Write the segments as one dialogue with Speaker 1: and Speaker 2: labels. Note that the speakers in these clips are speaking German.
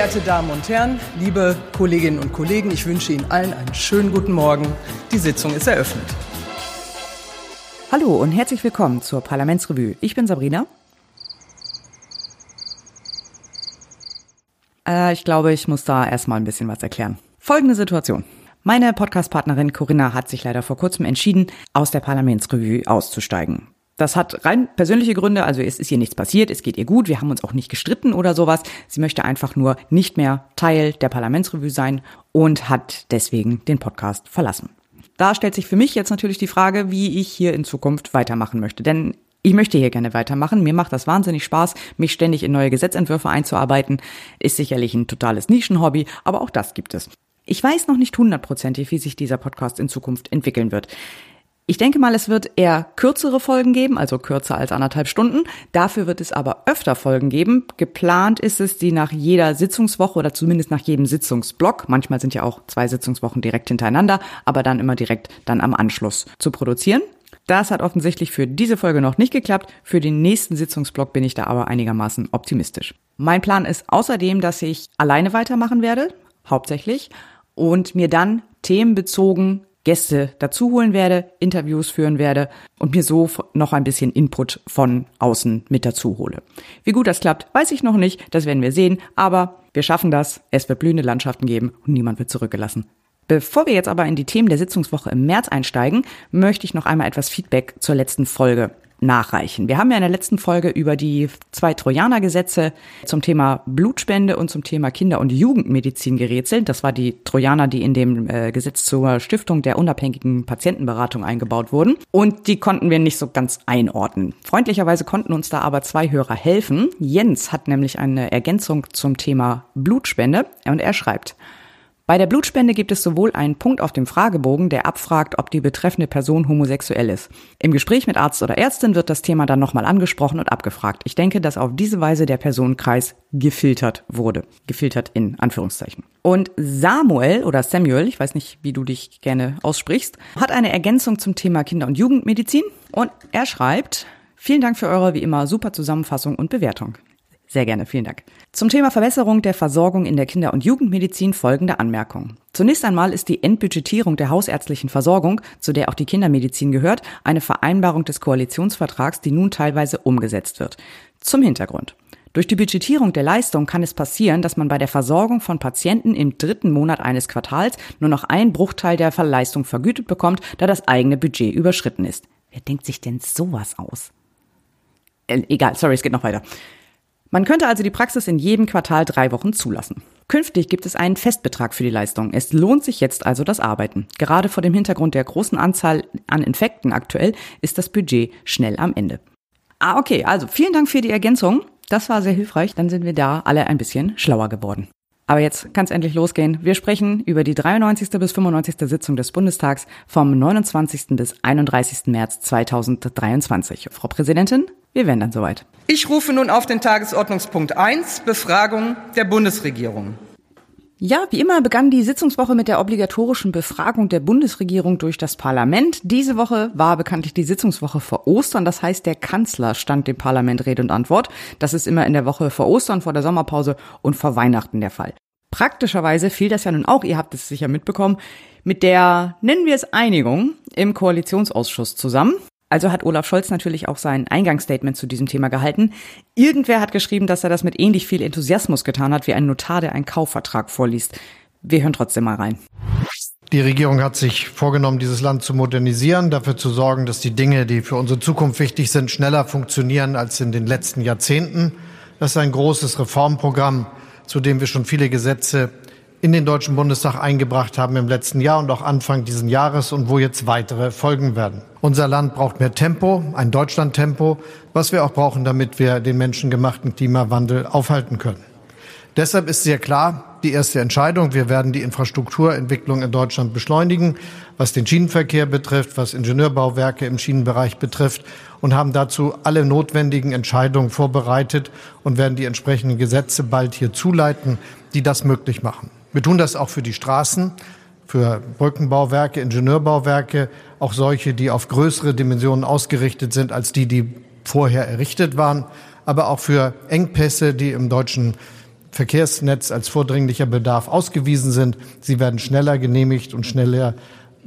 Speaker 1: geehrte Damen und Herren, liebe Kolleginnen und Kollegen, ich wünsche Ihnen allen einen schönen guten Morgen. Die Sitzung ist eröffnet.
Speaker 2: Hallo und herzlich willkommen zur Parlamentsrevue. Ich bin Sabrina. Äh, ich glaube, ich muss da erstmal ein bisschen was erklären. Folgende Situation. Meine Podcastpartnerin Corinna hat sich leider vor kurzem entschieden, aus der Parlamentsrevue auszusteigen. Das hat rein persönliche Gründe, also es ist ihr nichts passiert, es geht ihr gut, wir haben uns auch nicht gestritten oder sowas. Sie möchte einfach nur nicht mehr Teil der Parlamentsrevue sein und hat deswegen den Podcast verlassen. Da stellt sich für mich jetzt natürlich die Frage, wie ich hier in Zukunft weitermachen möchte. Denn ich möchte hier gerne weitermachen. Mir macht das wahnsinnig Spaß, mich ständig in neue Gesetzentwürfe einzuarbeiten. Ist sicherlich ein totales Nischenhobby, aber auch das gibt es. Ich weiß noch nicht hundertprozentig, wie sich dieser Podcast in Zukunft entwickeln wird. Ich denke mal, es wird eher kürzere Folgen geben, also kürzer als anderthalb Stunden. Dafür wird es aber öfter Folgen geben. Geplant ist es, die nach jeder Sitzungswoche oder zumindest nach jedem Sitzungsblock, manchmal sind ja auch zwei Sitzungswochen direkt hintereinander, aber dann immer direkt dann am Anschluss zu produzieren. Das hat offensichtlich für diese Folge noch nicht geklappt. Für den nächsten Sitzungsblock bin ich da aber einigermaßen optimistisch. Mein Plan ist außerdem, dass ich alleine weitermachen werde, hauptsächlich, und mir dann themenbezogen Gäste dazu holen werde, Interviews führen werde und mir so noch ein bisschen Input von außen mit dazu hole. Wie gut das klappt, weiß ich noch nicht, das werden wir sehen, aber wir schaffen das, es wird blühende Landschaften geben und niemand wird zurückgelassen. Bevor wir jetzt aber in die Themen der Sitzungswoche im März einsteigen, möchte ich noch einmal etwas Feedback zur letzten Folge nachreichen. Wir haben ja in der letzten Folge über die zwei Trojaner-Gesetze zum Thema Blutspende und zum Thema Kinder- und Jugendmedizin gerätselt. Das war die Trojaner, die in dem äh, Gesetz zur Stiftung der unabhängigen Patientenberatung eingebaut wurden. Und die konnten wir nicht so ganz einordnen. Freundlicherweise konnten uns da aber zwei Hörer helfen. Jens hat nämlich eine Ergänzung zum Thema Blutspende und er schreibt, bei der Blutspende gibt es sowohl einen Punkt auf dem Fragebogen, der abfragt, ob die betreffende Person homosexuell ist. Im Gespräch mit Arzt oder Ärztin wird das Thema dann nochmal angesprochen und abgefragt. Ich denke, dass auf diese Weise der Personenkreis gefiltert wurde. Gefiltert in Anführungszeichen. Und Samuel oder Samuel, ich weiß nicht, wie du dich gerne aussprichst, hat eine Ergänzung zum Thema Kinder- und Jugendmedizin und er schreibt, Vielen Dank für eure wie immer super Zusammenfassung und Bewertung. Sehr gerne, vielen Dank. Zum Thema Verbesserung der Versorgung in der Kinder- und Jugendmedizin folgende Anmerkung. Zunächst einmal ist die Endbudgetierung der hausärztlichen Versorgung, zu der auch die Kindermedizin gehört, eine Vereinbarung des Koalitionsvertrags, die nun teilweise umgesetzt wird. Zum Hintergrund. Durch die Budgetierung der Leistung kann es passieren, dass man bei der Versorgung von Patienten im dritten Monat eines Quartals nur noch einen Bruchteil der Verleistung vergütet bekommt, da das eigene Budget überschritten ist. Wer denkt sich denn sowas aus? Äh, egal, sorry, es geht noch weiter. Man könnte also die Praxis in jedem Quartal drei Wochen zulassen. Künftig gibt es einen Festbetrag für die Leistung. Es lohnt sich jetzt also das Arbeiten. Gerade vor dem Hintergrund der großen Anzahl an Infekten aktuell ist das Budget schnell am Ende. Ah, okay, also vielen Dank für die Ergänzung. Das war sehr hilfreich. Dann sind wir da alle ein bisschen schlauer geworden. Aber jetzt kann es endlich losgehen. Wir sprechen über die 93. bis 95. Sitzung des Bundestags vom 29. bis 31. März 2023. Frau Präsidentin, wir wären dann soweit.
Speaker 1: Ich rufe nun auf den Tagesordnungspunkt 1, Befragung der Bundesregierung.
Speaker 2: Ja, wie immer begann die Sitzungswoche mit der obligatorischen Befragung der Bundesregierung durch das Parlament. Diese Woche war bekanntlich die Sitzungswoche vor Ostern. Das heißt, der Kanzler stand dem Parlament Rede und Antwort. Das ist immer in der Woche vor Ostern, vor der Sommerpause und vor Weihnachten der Fall. Praktischerweise fiel das ja nun auch, ihr habt es sicher mitbekommen, mit der, nennen wir es Einigung, im Koalitionsausschuss zusammen. Also hat Olaf Scholz natürlich auch sein Eingangsstatement zu diesem Thema gehalten. Irgendwer hat geschrieben, dass er das mit ähnlich viel Enthusiasmus getan hat wie ein Notar, der einen Kaufvertrag vorliest. Wir hören trotzdem mal rein.
Speaker 3: Die Regierung hat sich vorgenommen, dieses Land zu modernisieren, dafür zu sorgen, dass die Dinge, die für unsere Zukunft wichtig sind, schneller funktionieren als in den letzten Jahrzehnten. Das ist ein großes Reformprogramm, zu dem wir schon viele Gesetze in den Deutschen Bundestag eingebracht haben im letzten Jahr und auch Anfang diesen Jahres und wo jetzt weitere folgen werden. Unser Land braucht mehr Tempo, ein Deutschlandtempo, was wir auch brauchen, damit wir den menschengemachten Klimawandel aufhalten können. Deshalb ist sehr klar die erste Entscheidung. Wir werden die Infrastrukturentwicklung in Deutschland beschleunigen, was den Schienenverkehr betrifft, was Ingenieurbauwerke im Schienenbereich betrifft und haben dazu alle notwendigen Entscheidungen vorbereitet und werden die entsprechenden Gesetze bald hier zuleiten, die das möglich machen. Wir tun das auch für die Straßen, für Brückenbauwerke, Ingenieurbauwerke, auch solche, die auf größere Dimensionen ausgerichtet sind als die, die vorher errichtet waren, aber auch für Engpässe, die im deutschen Verkehrsnetz als vordringlicher Bedarf ausgewiesen sind. Sie werden schneller genehmigt und schneller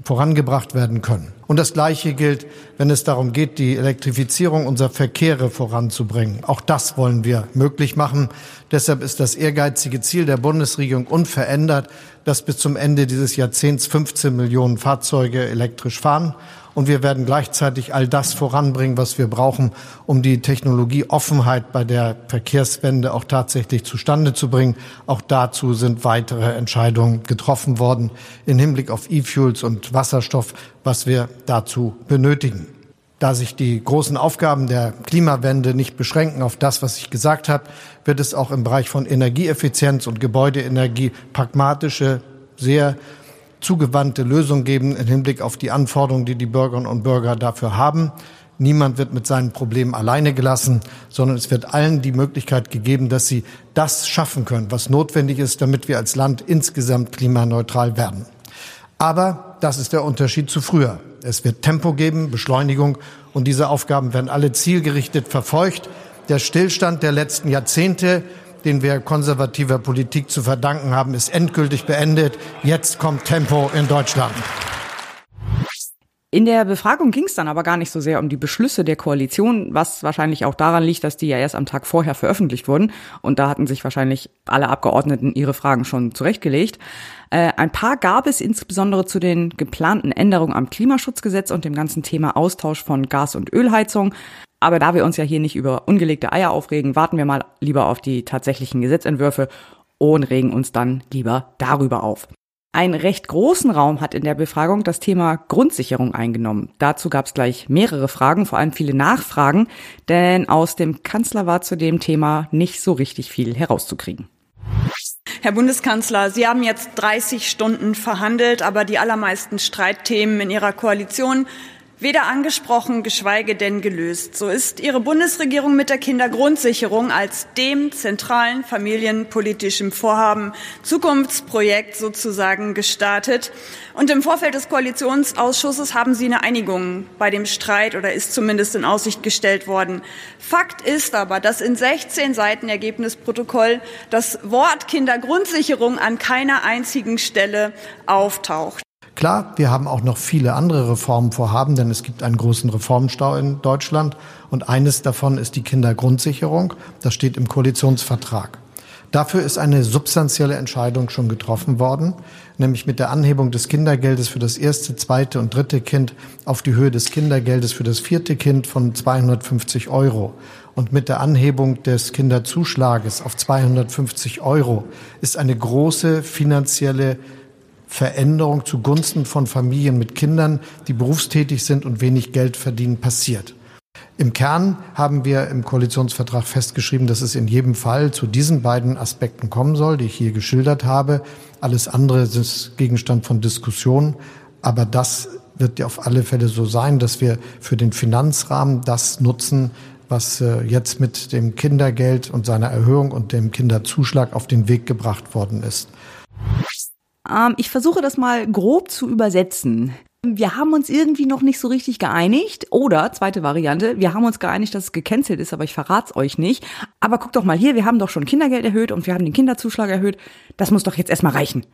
Speaker 3: vorangebracht werden können. Und das Gleiche gilt, wenn es darum geht, die Elektrifizierung unserer Verkehre voranzubringen. Auch das wollen wir möglich machen. Deshalb ist das ehrgeizige Ziel der Bundesregierung unverändert, dass bis zum Ende dieses Jahrzehnts 15 Millionen Fahrzeuge elektrisch fahren und wir werden gleichzeitig all das voranbringen, was wir brauchen, um die Technologieoffenheit bei der Verkehrswende auch tatsächlich zustande zu bringen. Auch dazu sind weitere Entscheidungen getroffen worden im Hinblick auf E-Fuels und Wasserstoff, was wir dazu benötigen. Da sich die großen Aufgaben der Klimawende nicht beschränken auf das, was ich gesagt habe, wird es auch im Bereich von Energieeffizienz und Gebäudeenergie pragmatische, sehr zugewandte Lösung geben im Hinblick auf die Anforderungen, die die Bürgerinnen und Bürger dafür haben. Niemand wird mit seinen Problemen alleine gelassen, sondern es wird allen die Möglichkeit gegeben, dass sie das schaffen können, was notwendig ist, damit wir als Land insgesamt klimaneutral werden. Aber das ist der Unterschied zu früher. Es wird Tempo geben, Beschleunigung und diese Aufgaben werden alle zielgerichtet verfolgt. Der Stillstand der letzten Jahrzehnte den wir konservativer Politik zu verdanken haben, ist endgültig beendet. Jetzt kommt Tempo in Deutschland.
Speaker 2: In der Befragung ging es dann aber gar nicht so sehr um die Beschlüsse der Koalition, was wahrscheinlich auch daran liegt, dass die ja erst am Tag vorher veröffentlicht wurden. Und da hatten sich wahrscheinlich alle Abgeordneten ihre Fragen schon zurechtgelegt. Äh, ein paar gab es insbesondere zu den geplanten Änderungen am Klimaschutzgesetz und dem ganzen Thema Austausch von Gas- und Ölheizung. Aber da wir uns ja hier nicht über ungelegte Eier aufregen, warten wir mal lieber auf die tatsächlichen Gesetzentwürfe und regen uns dann lieber darüber auf. Einen recht großen Raum hat in der Befragung das Thema Grundsicherung eingenommen. Dazu gab es gleich mehrere Fragen, vor allem viele Nachfragen, denn aus dem Kanzler war zu dem Thema nicht so richtig viel herauszukriegen.
Speaker 4: Herr Bundeskanzler, Sie haben jetzt 30 Stunden verhandelt, aber die allermeisten Streitthemen in Ihrer Koalition weder angesprochen, geschweige denn gelöst. So ist Ihre Bundesregierung mit der Kindergrundsicherung als dem zentralen familienpolitischen Vorhaben, Zukunftsprojekt sozusagen gestartet. Und im Vorfeld des Koalitionsausschusses haben Sie eine Einigung bei dem Streit oder ist zumindest in Aussicht gestellt worden. Fakt ist aber, dass in 16 Seiten Ergebnisprotokoll das Wort Kindergrundsicherung an keiner einzigen Stelle auftaucht.
Speaker 3: Klar, wir haben auch noch viele andere Reformvorhaben, denn es gibt einen großen Reformstau in Deutschland und eines davon ist die Kindergrundsicherung. Das steht im Koalitionsvertrag. Dafür ist eine substanzielle Entscheidung schon getroffen worden, nämlich mit der Anhebung des Kindergeldes für das erste, zweite und dritte Kind auf die Höhe des Kindergeldes für das vierte Kind von 250 Euro. Und mit der Anhebung des Kinderzuschlages auf 250 Euro ist eine große finanzielle Veränderung zugunsten von Familien mit Kindern, die berufstätig sind und wenig Geld verdienen, passiert. Im Kern haben wir im Koalitionsvertrag festgeschrieben, dass es in jedem Fall zu diesen beiden Aspekten kommen soll, die ich hier geschildert habe. Alles andere ist Gegenstand von Diskussion. Aber das wird ja auf alle Fälle so sein, dass wir für den Finanzrahmen das nutzen, was äh, jetzt mit dem Kindergeld und seiner Erhöhung und dem Kinderzuschlag auf den Weg gebracht worden ist.
Speaker 2: Ähm, ich versuche das mal grob zu übersetzen. Wir haben uns irgendwie noch nicht so richtig geeinigt. Oder, zweite Variante, wir haben uns geeinigt, dass es gecancelt ist, aber ich verrat's euch nicht. Aber guckt doch mal hier, wir haben doch schon Kindergeld erhöht und wir haben den Kinderzuschlag erhöht. Das muss doch jetzt erstmal reichen.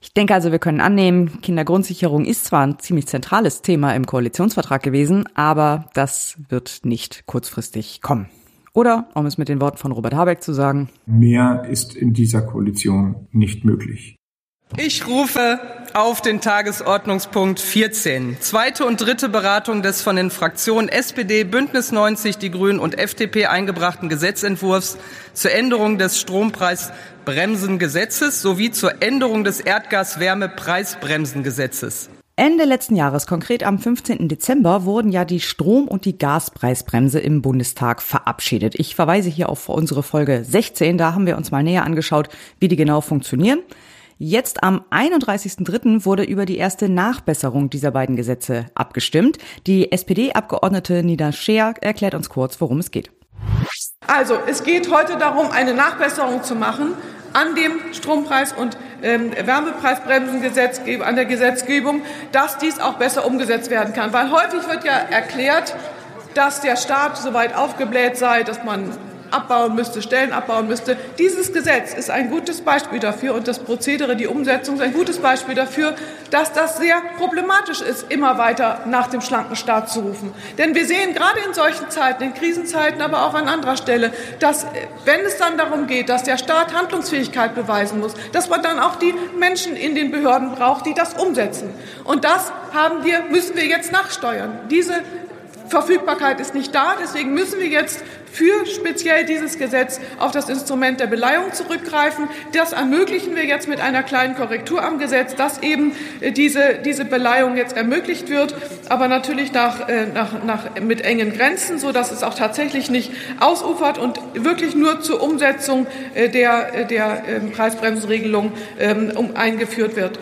Speaker 2: Ich denke also, wir können annehmen, Kindergrundsicherung ist zwar ein ziemlich zentrales Thema im Koalitionsvertrag gewesen, aber das wird nicht kurzfristig kommen. Oder, um es mit den Worten von Robert Habeck zu sagen,
Speaker 5: mehr ist in dieser Koalition nicht möglich.
Speaker 1: Ich rufe auf den Tagesordnungspunkt 14. Zweite und dritte Beratung des von den Fraktionen SPD, Bündnis 90, die Grünen und FDP eingebrachten Gesetzentwurfs zur Änderung des Strompreisbremsengesetzes sowie zur Änderung des Erdgaswärmepreisbremsengesetzes.
Speaker 2: Ende letzten Jahres, konkret am 15. Dezember, wurden ja die Strom- und die Gaspreisbremse im Bundestag verabschiedet. Ich verweise hier auf unsere Folge 16. Da haben wir uns mal näher angeschaut, wie die genau funktionieren. Jetzt am 31.03. wurde über die erste Nachbesserung dieser beiden Gesetze abgestimmt. Die SPD-Abgeordnete Nida Scheer erklärt uns kurz, worum es geht.
Speaker 6: Also, es geht heute darum, eine Nachbesserung zu machen an dem Strompreis- und ähm, Wärmepreisbremsengesetz, an der Gesetzgebung, dass dies auch besser umgesetzt werden kann. Weil häufig wird ja erklärt, dass der Staat so weit aufgebläht sei, dass man abbauen müsste, Stellen abbauen müsste. Dieses Gesetz ist ein gutes Beispiel dafür und das Prozedere, die Umsetzung ist ein gutes Beispiel dafür, dass das sehr problematisch ist, immer weiter nach dem schlanken Staat zu rufen. Denn wir sehen gerade in solchen Zeiten, in Krisenzeiten, aber auch an anderer Stelle, dass wenn es dann darum geht, dass der Staat Handlungsfähigkeit beweisen muss, dass man dann auch die Menschen in den Behörden braucht, die das umsetzen. Und das haben wir, müssen wir jetzt nachsteuern. Diese Verfügbarkeit ist nicht da. Deswegen müssen wir jetzt für speziell dieses Gesetz auf das Instrument der Beleihung zurückgreifen. Das ermöglichen wir jetzt mit einer kleinen Korrektur am Gesetz, dass eben äh, diese, diese Beleihung jetzt ermöglicht wird, aber natürlich nach, äh, nach, nach, mit engen Grenzen, so dass es auch tatsächlich nicht ausufert und wirklich nur zur Umsetzung äh, der, der ähm, Preisbremsenregelung ähm, eingeführt wird.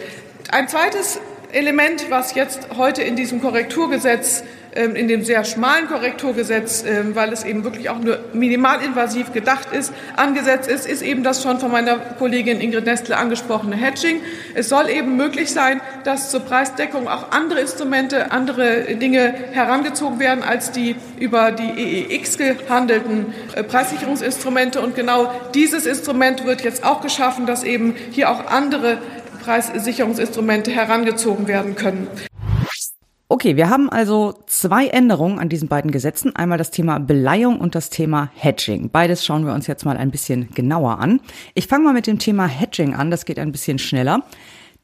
Speaker 6: Ein zweites Element, was jetzt heute in diesem Korrekturgesetz in dem sehr schmalen Korrekturgesetz, ähm, weil es eben wirklich auch nur minimalinvasiv gedacht ist, angesetzt ist, ist eben das schon von meiner Kollegin Ingrid Nestle angesprochene Hedging. Es soll eben möglich sein, dass zur Preisdeckung auch andere Instrumente, andere Dinge herangezogen werden als die über die EEX gehandelten äh, Preissicherungsinstrumente. Und genau dieses Instrument wird jetzt auch geschaffen, dass eben hier auch andere Preissicherungsinstrumente herangezogen werden können.
Speaker 2: Okay, wir haben also zwei Änderungen an diesen beiden Gesetzen. Einmal das Thema Beleihung und das Thema Hedging. Beides schauen wir uns jetzt mal ein bisschen genauer an. Ich fange mal mit dem Thema Hedging an, das geht ein bisschen schneller.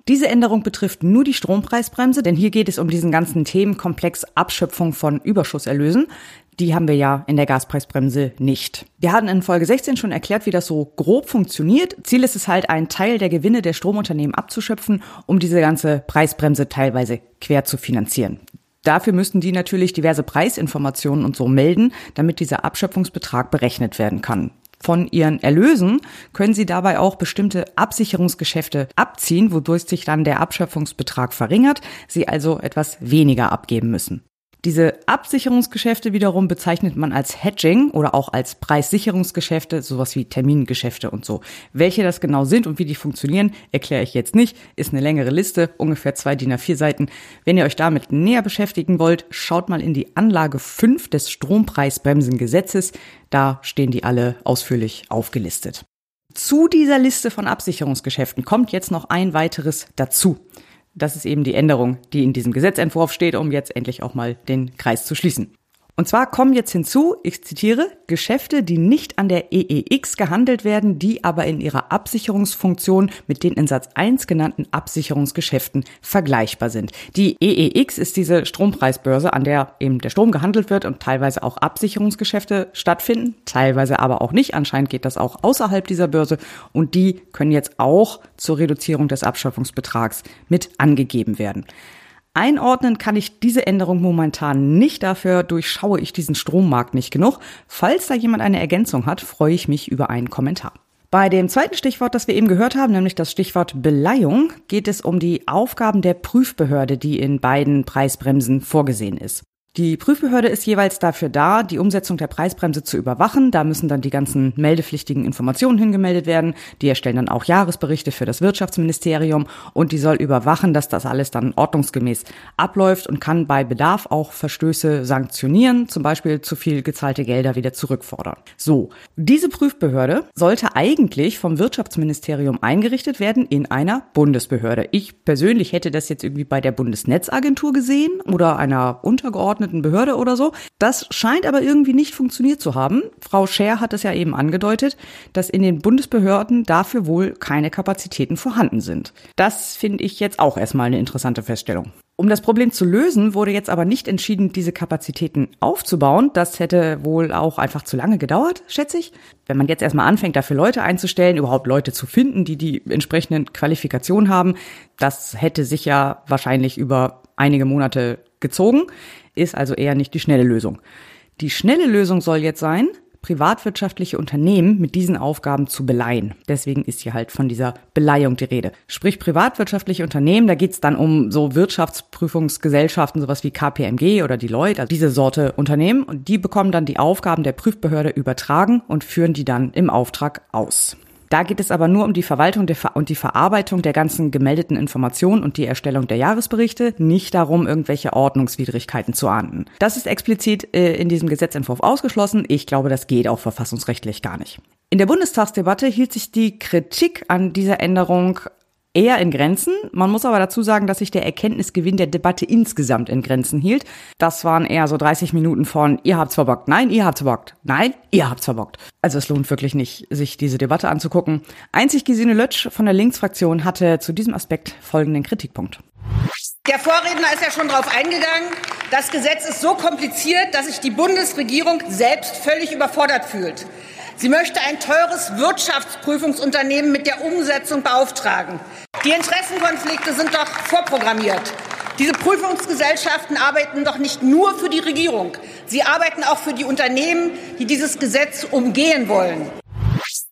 Speaker 2: Diese Änderung betrifft nur die Strompreisbremse, denn hier geht es um diesen ganzen Themenkomplex Abschöpfung von Überschusserlösen. Die haben wir ja in der Gaspreisbremse nicht. Wir hatten in Folge 16 schon erklärt, wie das so grob funktioniert. Ziel ist es halt, einen Teil der Gewinne der Stromunternehmen abzuschöpfen, um diese ganze Preisbremse teilweise quer zu finanzieren. Dafür müssten die natürlich diverse Preisinformationen und so melden, damit dieser Abschöpfungsbetrag berechnet werden kann. Von ihren Erlösen können sie dabei auch bestimmte Absicherungsgeschäfte abziehen, wodurch sich dann der Abschöpfungsbetrag verringert, sie also etwas weniger abgeben müssen. Diese Absicherungsgeschäfte wiederum bezeichnet man als Hedging oder auch als Preissicherungsgeschäfte, sowas wie Termingeschäfte und so. Welche das genau sind und wie die funktionieren, erkläre ich jetzt nicht. Ist eine längere Liste, ungefähr zwei DIN A4 Seiten. Wenn ihr euch damit näher beschäftigen wollt, schaut mal in die Anlage 5 des Strompreisbremsengesetzes. Da stehen die alle ausführlich aufgelistet. Zu dieser Liste von Absicherungsgeschäften kommt jetzt noch ein weiteres dazu. Das ist eben die Änderung, die in diesem Gesetzentwurf steht, um jetzt endlich auch mal den Kreis zu schließen. Und zwar kommen jetzt hinzu, ich zitiere, Geschäfte, die nicht an der EEX gehandelt werden, die aber in ihrer Absicherungsfunktion mit den in Satz 1 genannten Absicherungsgeschäften vergleichbar sind. Die EEX ist diese Strompreisbörse, an der eben der Strom gehandelt wird und teilweise auch Absicherungsgeschäfte stattfinden, teilweise aber auch nicht. Anscheinend geht das auch außerhalb dieser Börse und die können jetzt auch zur Reduzierung des Abschöpfungsbetrags mit angegeben werden. Einordnen kann ich diese Änderung momentan nicht, dafür durchschaue ich diesen Strommarkt nicht genug. Falls da jemand eine Ergänzung hat, freue ich mich über einen Kommentar. Bei dem zweiten Stichwort, das wir eben gehört haben, nämlich das Stichwort Beleihung, geht es um die Aufgaben der Prüfbehörde, die in beiden Preisbremsen vorgesehen ist. Die Prüfbehörde ist jeweils dafür da, die Umsetzung der Preisbremse zu überwachen. Da müssen dann die ganzen meldepflichtigen Informationen hingemeldet werden. Die erstellen dann auch Jahresberichte für das Wirtschaftsministerium und die soll überwachen, dass das alles dann ordnungsgemäß abläuft und kann bei Bedarf auch Verstöße sanktionieren, zum Beispiel zu viel gezahlte Gelder wieder zurückfordern. So, diese Prüfbehörde sollte eigentlich vom Wirtschaftsministerium eingerichtet werden in einer Bundesbehörde. Ich persönlich hätte das jetzt irgendwie bei der Bundesnetzagentur gesehen oder einer untergeordneten geordneten Behörde oder so. Das scheint aber irgendwie nicht funktioniert zu haben. Frau Scher hat es ja eben angedeutet, dass in den Bundesbehörden dafür wohl keine Kapazitäten vorhanden sind. Das finde ich jetzt auch erstmal eine interessante Feststellung. Um das Problem zu lösen, wurde jetzt aber nicht entschieden, diese Kapazitäten aufzubauen. Das hätte wohl auch einfach zu lange gedauert, schätze ich. Wenn man jetzt erstmal anfängt, dafür Leute einzustellen, überhaupt Leute zu finden, die die entsprechenden Qualifikationen haben, das hätte sich ja wahrscheinlich über einige Monate gezogen ist also eher nicht die schnelle Lösung. Die schnelle Lösung soll jetzt sein, privatwirtschaftliche Unternehmen mit diesen Aufgaben zu beleihen. Deswegen ist hier halt von dieser Beleihung die Rede. Sprich privatwirtschaftliche Unternehmen, da geht's dann um so Wirtschaftsprüfungsgesellschaften, sowas wie KPMG oder Deloitte, also diese Sorte Unternehmen. Und die bekommen dann die Aufgaben der Prüfbehörde übertragen und führen die dann im Auftrag aus. Da geht es aber nur um die Verwaltung und die Verarbeitung der ganzen gemeldeten Informationen und die Erstellung der Jahresberichte, nicht darum, irgendwelche Ordnungswidrigkeiten zu ahnden. Das ist explizit äh, in diesem Gesetzentwurf ausgeschlossen. Ich glaube, das geht auch verfassungsrechtlich gar nicht. In der Bundestagsdebatte hielt sich die Kritik an dieser Änderung eher in Grenzen. Man muss aber dazu sagen, dass sich der Erkenntnisgewinn der Debatte insgesamt in Grenzen hielt. Das waren eher so 30 Minuten von ihr habt's verbockt, nein, ihr habt's verbockt, nein, ihr habt's verbockt. Also es lohnt wirklich nicht, sich diese Debatte anzugucken. Einzig Gesine Lötsch von der Linksfraktion hatte zu diesem Aspekt folgenden Kritikpunkt.
Speaker 7: Der Vorredner ist ja schon darauf eingegangen. Das Gesetz ist so kompliziert, dass sich die Bundesregierung selbst völlig überfordert fühlt. Sie möchte ein teures Wirtschaftsprüfungsunternehmen mit der Umsetzung beauftragen. Die Interessenkonflikte sind doch vorprogrammiert. Diese Prüfungsgesellschaften arbeiten doch nicht nur für die Regierung. Sie arbeiten auch für die Unternehmen, die dieses Gesetz umgehen wollen.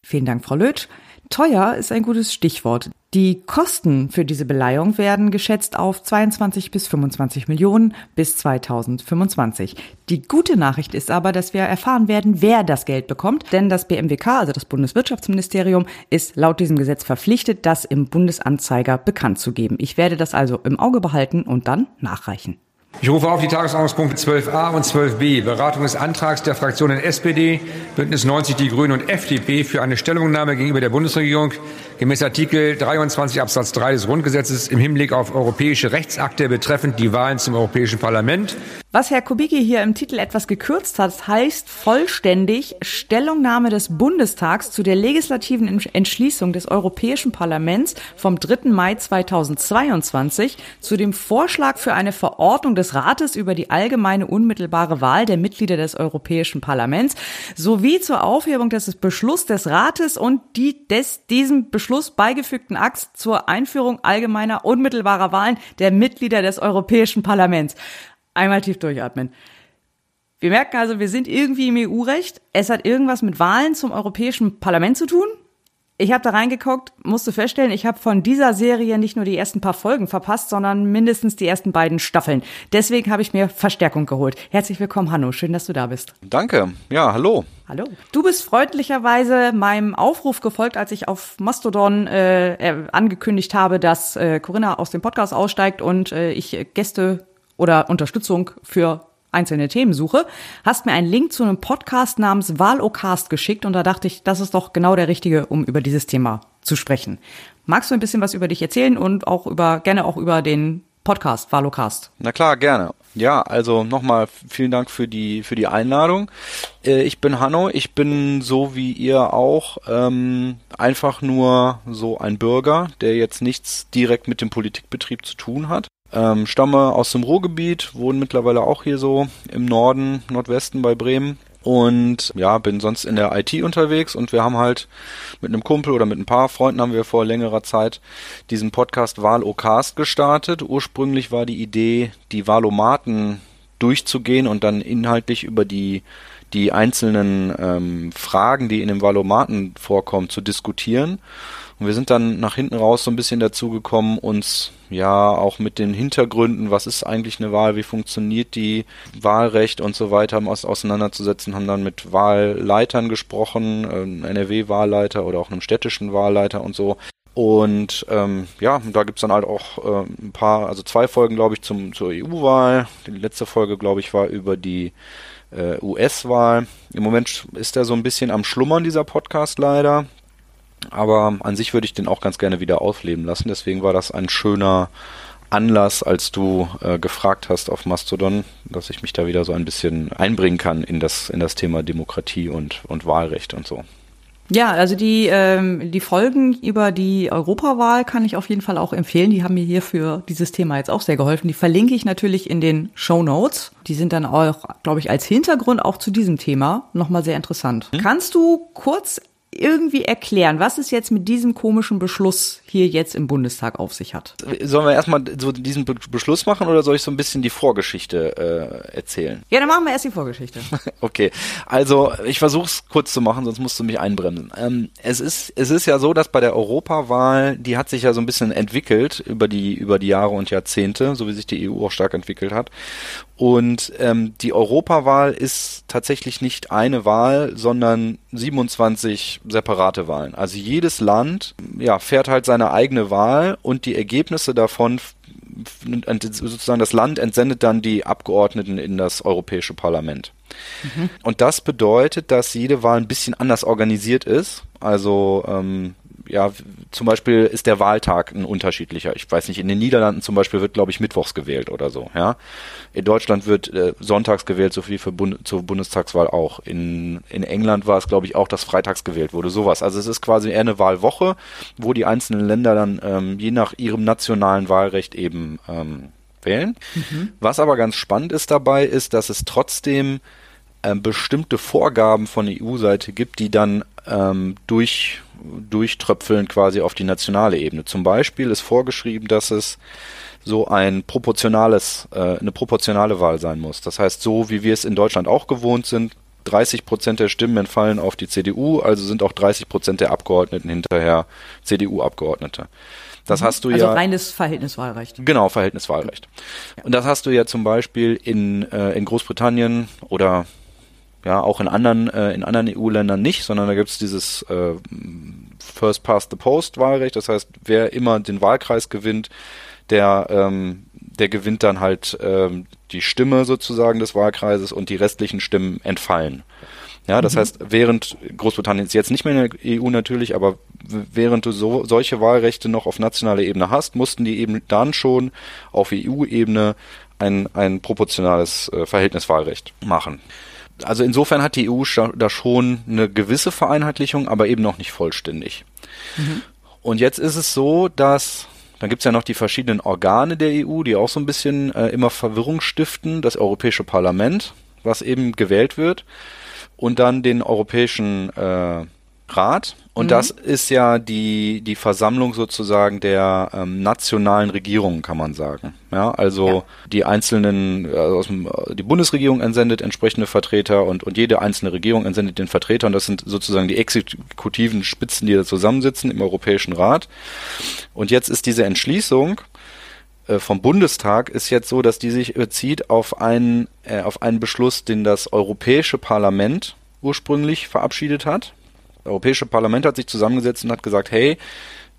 Speaker 2: Vielen Dank, Frau Lötsch. Teuer ist ein gutes Stichwort. Die Kosten für diese Beleihung werden geschätzt auf 22 bis 25 Millionen bis 2025. Die gute Nachricht ist aber, dass wir erfahren werden, wer das Geld bekommt, denn das BMWK, also das Bundeswirtschaftsministerium, ist laut diesem Gesetz verpflichtet, das im Bundesanzeiger bekannt zu geben. Ich werde das also im Auge behalten und dann nachreichen.
Speaker 8: Ich rufe auf die Tagesordnungspunkte 12a und 12b, Beratung des Antrags der Fraktionen SPD, Bündnis 90 Die Grünen und FDP für eine Stellungnahme gegenüber der Bundesregierung gemäß Artikel 23 Absatz 3 des Grundgesetzes im Hinblick auf europäische Rechtsakte betreffend die Wahlen zum Europäischen Parlament.
Speaker 2: Was Herr Kubicki hier im Titel etwas gekürzt hat, heißt vollständig Stellungnahme des Bundestags zu der legislativen Entschließung des Europäischen Parlaments vom 3. Mai 2022 zu dem Vorschlag für eine Verordnung des Rates über die allgemeine unmittelbare Wahl der Mitglieder des Europäischen Parlaments sowie zur Aufhebung des Beschlusses des Rates und die des diesem Beschluss Beschluss beigefügten Akt zur Einführung allgemeiner unmittelbarer Wahlen der Mitglieder des Europäischen Parlaments. Einmal tief durchatmen. Wir merken also, wir sind irgendwie im EU-Recht. Es hat irgendwas mit Wahlen zum Europäischen Parlament zu tun. Ich habe da reingeguckt, musste feststellen, ich habe von dieser Serie nicht nur die ersten paar Folgen verpasst, sondern mindestens die ersten beiden Staffeln. Deswegen habe ich mir Verstärkung geholt. Herzlich willkommen, Hanno. Schön, dass du da bist.
Speaker 9: Danke. Ja, hallo.
Speaker 2: Hallo. Du bist freundlicherweise meinem Aufruf gefolgt, als ich auf Mastodon äh, angekündigt habe, dass äh, Corinna aus dem Podcast aussteigt und äh, ich Gäste oder Unterstützung für einzelne Themen suche, hast mir einen Link zu einem Podcast namens Wahlocast geschickt und da dachte ich, das ist doch genau der richtige, um über dieses Thema zu sprechen. Magst du ein bisschen was über dich erzählen und auch über, gerne auch über den Podcast Wahlocast?
Speaker 9: Na klar, gerne. Ja, also nochmal vielen Dank für die für die Einladung. Äh, ich bin Hanno, ich bin so wie ihr auch ähm, einfach nur so ein Bürger, der jetzt nichts direkt mit dem Politikbetrieb zu tun hat. Ähm, stamme aus dem Ruhrgebiet, wohne mittlerweile auch hier so im Norden, Nordwesten bei Bremen und ja, bin sonst in der IT unterwegs und wir haben halt mit einem Kumpel oder mit ein paar Freunden haben wir vor längerer Zeit diesen Podcast Wahlocast gestartet. Ursprünglich war die Idee, die Wahlomaten durchzugehen und dann inhaltlich über die die einzelnen ähm, Fragen, die in dem Wahlomaten vorkommen, zu diskutieren. Und wir sind dann nach hinten raus so ein bisschen dazu gekommen, uns ja auch mit den Hintergründen, was ist eigentlich eine Wahl, wie funktioniert die, Wahlrecht und so weiter auseinanderzusetzen, haben dann mit Wahlleitern gesprochen, äh, NRW-Wahlleiter oder auch einem städtischen Wahlleiter und so. Und ähm, ja, da gibt's dann halt auch äh, ein paar, also zwei Folgen, glaube ich, zum, zur EU-Wahl. Die letzte Folge, glaube ich, war über die äh, US-Wahl. Im Moment ist er so ein bisschen am Schlummern, dieser Podcast leider. Aber an sich würde ich den auch ganz gerne wieder aufleben lassen. Deswegen war das ein schöner Anlass, als du äh, gefragt hast auf Mastodon, dass ich mich da wieder so ein bisschen einbringen kann in das, in das Thema Demokratie und, und Wahlrecht und so.
Speaker 2: Ja, also die, ähm, die Folgen über die Europawahl kann ich auf jeden Fall auch empfehlen. Die haben mir hier für dieses Thema jetzt auch sehr geholfen. Die verlinke ich natürlich in den Show Notes. Die sind dann auch, glaube ich, als Hintergrund auch zu diesem Thema nochmal sehr interessant. Hm? Kannst du kurz irgendwie erklären, was es jetzt mit diesem komischen Beschluss hier jetzt im Bundestag auf sich hat.
Speaker 9: Sollen wir erstmal so diesen Be Beschluss machen oder soll ich so ein bisschen die Vorgeschichte äh, erzählen?
Speaker 2: Ja, dann machen wir erst die Vorgeschichte.
Speaker 9: okay, also ich versuche es kurz zu machen, sonst musst du mich einbremsen. Ähm, es ist es ist ja so, dass bei der Europawahl, die hat sich ja so ein bisschen entwickelt über die über die Jahre und Jahrzehnte, so wie sich die EU auch stark entwickelt hat. Und ähm, die Europawahl ist tatsächlich nicht eine Wahl, sondern 27 separate Wahlen. Also jedes Land ja, fährt halt seine eigene Wahl und die Ergebnisse davon sozusagen das Land entsendet dann die Abgeordneten in das Europäische Parlament. Mhm. Und das bedeutet, dass jede Wahl ein bisschen anders organisiert ist. Also ähm, ja, zum Beispiel ist der Wahltag ein unterschiedlicher. Ich weiß nicht, in den Niederlanden zum Beispiel wird, glaube ich, mittwochs gewählt oder so, ja. In Deutschland wird äh, sonntags gewählt, so wie für Bund zur Bundestagswahl auch. In, in England war es, glaube ich, auch, dass freitags gewählt wurde, sowas. Also es ist quasi eher eine Wahlwoche, wo die einzelnen Länder dann ähm, je nach ihrem nationalen Wahlrecht eben ähm, wählen. Mhm. Was aber ganz spannend ist dabei, ist, dass es trotzdem ähm, bestimmte Vorgaben von EU-Seite gibt, die dann ähm, durch durchtröpfeln quasi auf die nationale Ebene. Zum Beispiel ist vorgeschrieben, dass es so ein proportionales, äh, eine proportionale Wahl sein muss. Das heißt, so wie wir es in Deutschland auch gewohnt sind, 30 Prozent der Stimmen entfallen auf die CDU, also sind auch 30 Prozent der Abgeordneten hinterher CDU-Abgeordnete. Das mhm. hast du
Speaker 2: also
Speaker 9: ja.
Speaker 2: Also reines Verhältniswahlrecht.
Speaker 9: Genau, Verhältniswahlrecht. Ja. Und das hast du ja zum Beispiel in, äh, in Großbritannien oder ja, auch in anderen, äh, in anderen EU-Ländern nicht, sondern da gibt es dieses äh, First Past the Post Wahlrecht. Das heißt, wer immer den Wahlkreis gewinnt, der, ähm, der gewinnt dann halt ähm, die Stimme sozusagen des Wahlkreises und die restlichen Stimmen entfallen. Ja, das mhm. heißt, während Großbritannien ist jetzt nicht mehr in der EU natürlich, aber während du so, solche Wahlrechte noch auf nationaler Ebene hast, mussten die eben dann schon auf EU-Ebene ein, ein proportionales äh, Verhältniswahlrecht machen also insofern hat die EU da schon eine gewisse Vereinheitlichung, aber eben noch nicht vollständig. Mhm. Und jetzt ist es so, dass dann gibt's ja noch die verschiedenen Organe der EU, die auch so ein bisschen äh, immer Verwirrung stiften. Das Europäische Parlament, was eben gewählt wird, und dann den Europäischen äh, Rat. Und mhm. das ist ja die, die Versammlung sozusagen der ähm, nationalen Regierungen, kann man sagen. Ja, also ja. die einzelnen, also aus dem, die Bundesregierung entsendet entsprechende Vertreter und, und jede einzelne Regierung entsendet den Vertreter und das sind sozusagen die exekutiven Spitzen, die da zusammensitzen im Europäischen Rat. Und jetzt ist diese Entschließung äh, vom Bundestag ist jetzt so, dass die sich bezieht auf einen, äh, auf einen Beschluss, den das Europäische Parlament ursprünglich verabschiedet hat Europäische Parlament hat sich zusammengesetzt und hat gesagt, hey,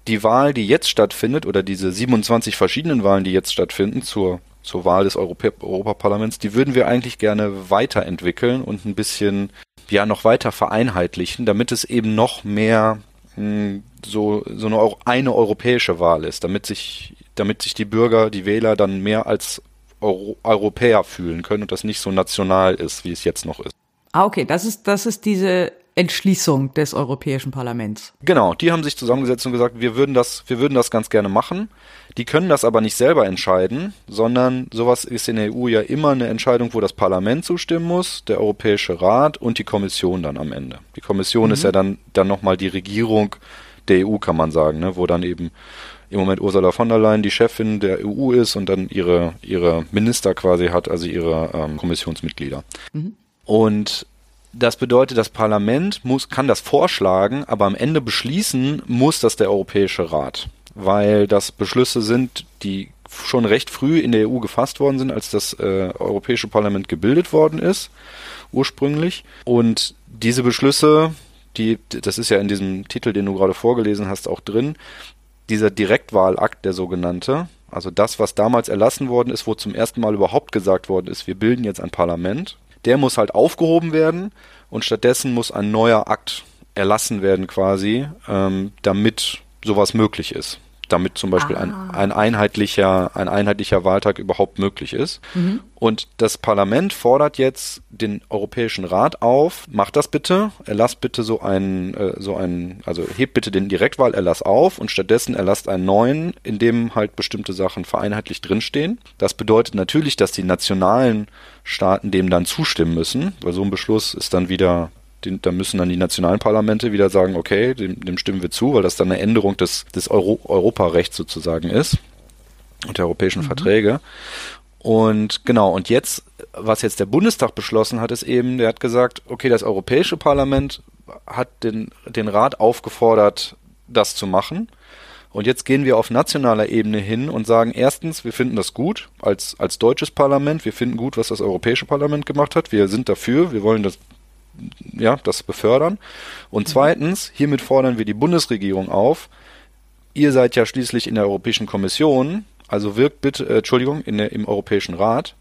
Speaker 9: die Wahl, die jetzt stattfindet, oder diese 27 verschiedenen Wahlen, die jetzt stattfinden zur, zur Wahl des Europä Europaparlaments, die würden wir eigentlich gerne weiterentwickeln und ein bisschen, ja, noch weiter vereinheitlichen, damit es eben noch mehr hm, so, so eine, eine europäische Wahl ist, damit sich, damit sich die Bürger, die Wähler dann mehr als Euro Europäer fühlen können und das nicht so national ist, wie es jetzt noch ist.
Speaker 2: Ah, okay, das ist, das ist diese Entschließung des Europäischen Parlaments.
Speaker 9: Genau, die haben sich zusammengesetzt und gesagt, wir würden das, wir würden das ganz gerne machen. Die können das aber nicht selber entscheiden, sondern sowas ist in der EU ja immer eine Entscheidung, wo das Parlament zustimmen muss, der Europäische Rat und die Kommission dann am Ende. Die Kommission mhm. ist ja dann, dann nochmal die Regierung der EU, kann man sagen, ne, wo dann eben im Moment Ursula von der Leyen die Chefin der EU ist und dann ihre, ihre Minister quasi hat, also ihre ähm, Kommissionsmitglieder. Mhm. Und das bedeutet, das Parlament muss, kann das vorschlagen, aber am Ende beschließen muss das der Europäische Rat, weil das Beschlüsse sind, die schon recht früh in der EU gefasst worden sind, als das äh, Europäische Parlament gebildet worden ist, ursprünglich. Und diese Beschlüsse, die, das ist ja in diesem Titel, den du gerade vorgelesen hast, auch drin, dieser Direktwahlakt, der sogenannte, also das, was damals erlassen worden ist, wo zum ersten Mal überhaupt gesagt worden ist, wir bilden jetzt ein Parlament, der muss halt aufgehoben werden und stattdessen muss ein neuer Akt erlassen werden quasi, ähm, damit sowas möglich ist. Damit zum Beispiel ah. ein, ein, einheitlicher, ein einheitlicher Wahltag überhaupt möglich ist. Mhm. Und das Parlament fordert jetzt den Europäischen Rat auf, macht das bitte, erlasst bitte so einen, äh, so einen, also hebt bitte den Direktwahlerlass auf und stattdessen erlasst einen neuen, in dem halt bestimmte Sachen vereinheitlicht drinstehen. Das bedeutet natürlich, dass die nationalen Staaten dem dann zustimmen müssen, weil so ein Beschluss ist dann wieder den, da müssen dann die nationalen Parlamente wieder sagen, okay, dem, dem stimmen wir zu, weil das dann eine Änderung des, des Euro, Europarechts sozusagen ist und der europäischen mhm. Verträge. Und genau, und jetzt, was jetzt der Bundestag beschlossen hat, ist eben, der hat gesagt, okay, das Europäische Parlament hat den, den Rat aufgefordert, das zu machen. Und jetzt gehen wir auf nationaler Ebene hin und sagen erstens, wir finden das gut als, als deutsches Parlament, wir finden gut, was das Europäische Parlament gemacht hat, wir sind dafür, wir wollen das ja, das befördern. Und zweitens, hiermit fordern wir die Bundesregierung auf, ihr seid ja schließlich in der Europäischen Kommission, also wirkt bitte, äh, Entschuldigung, in der, im Europäischen Rat,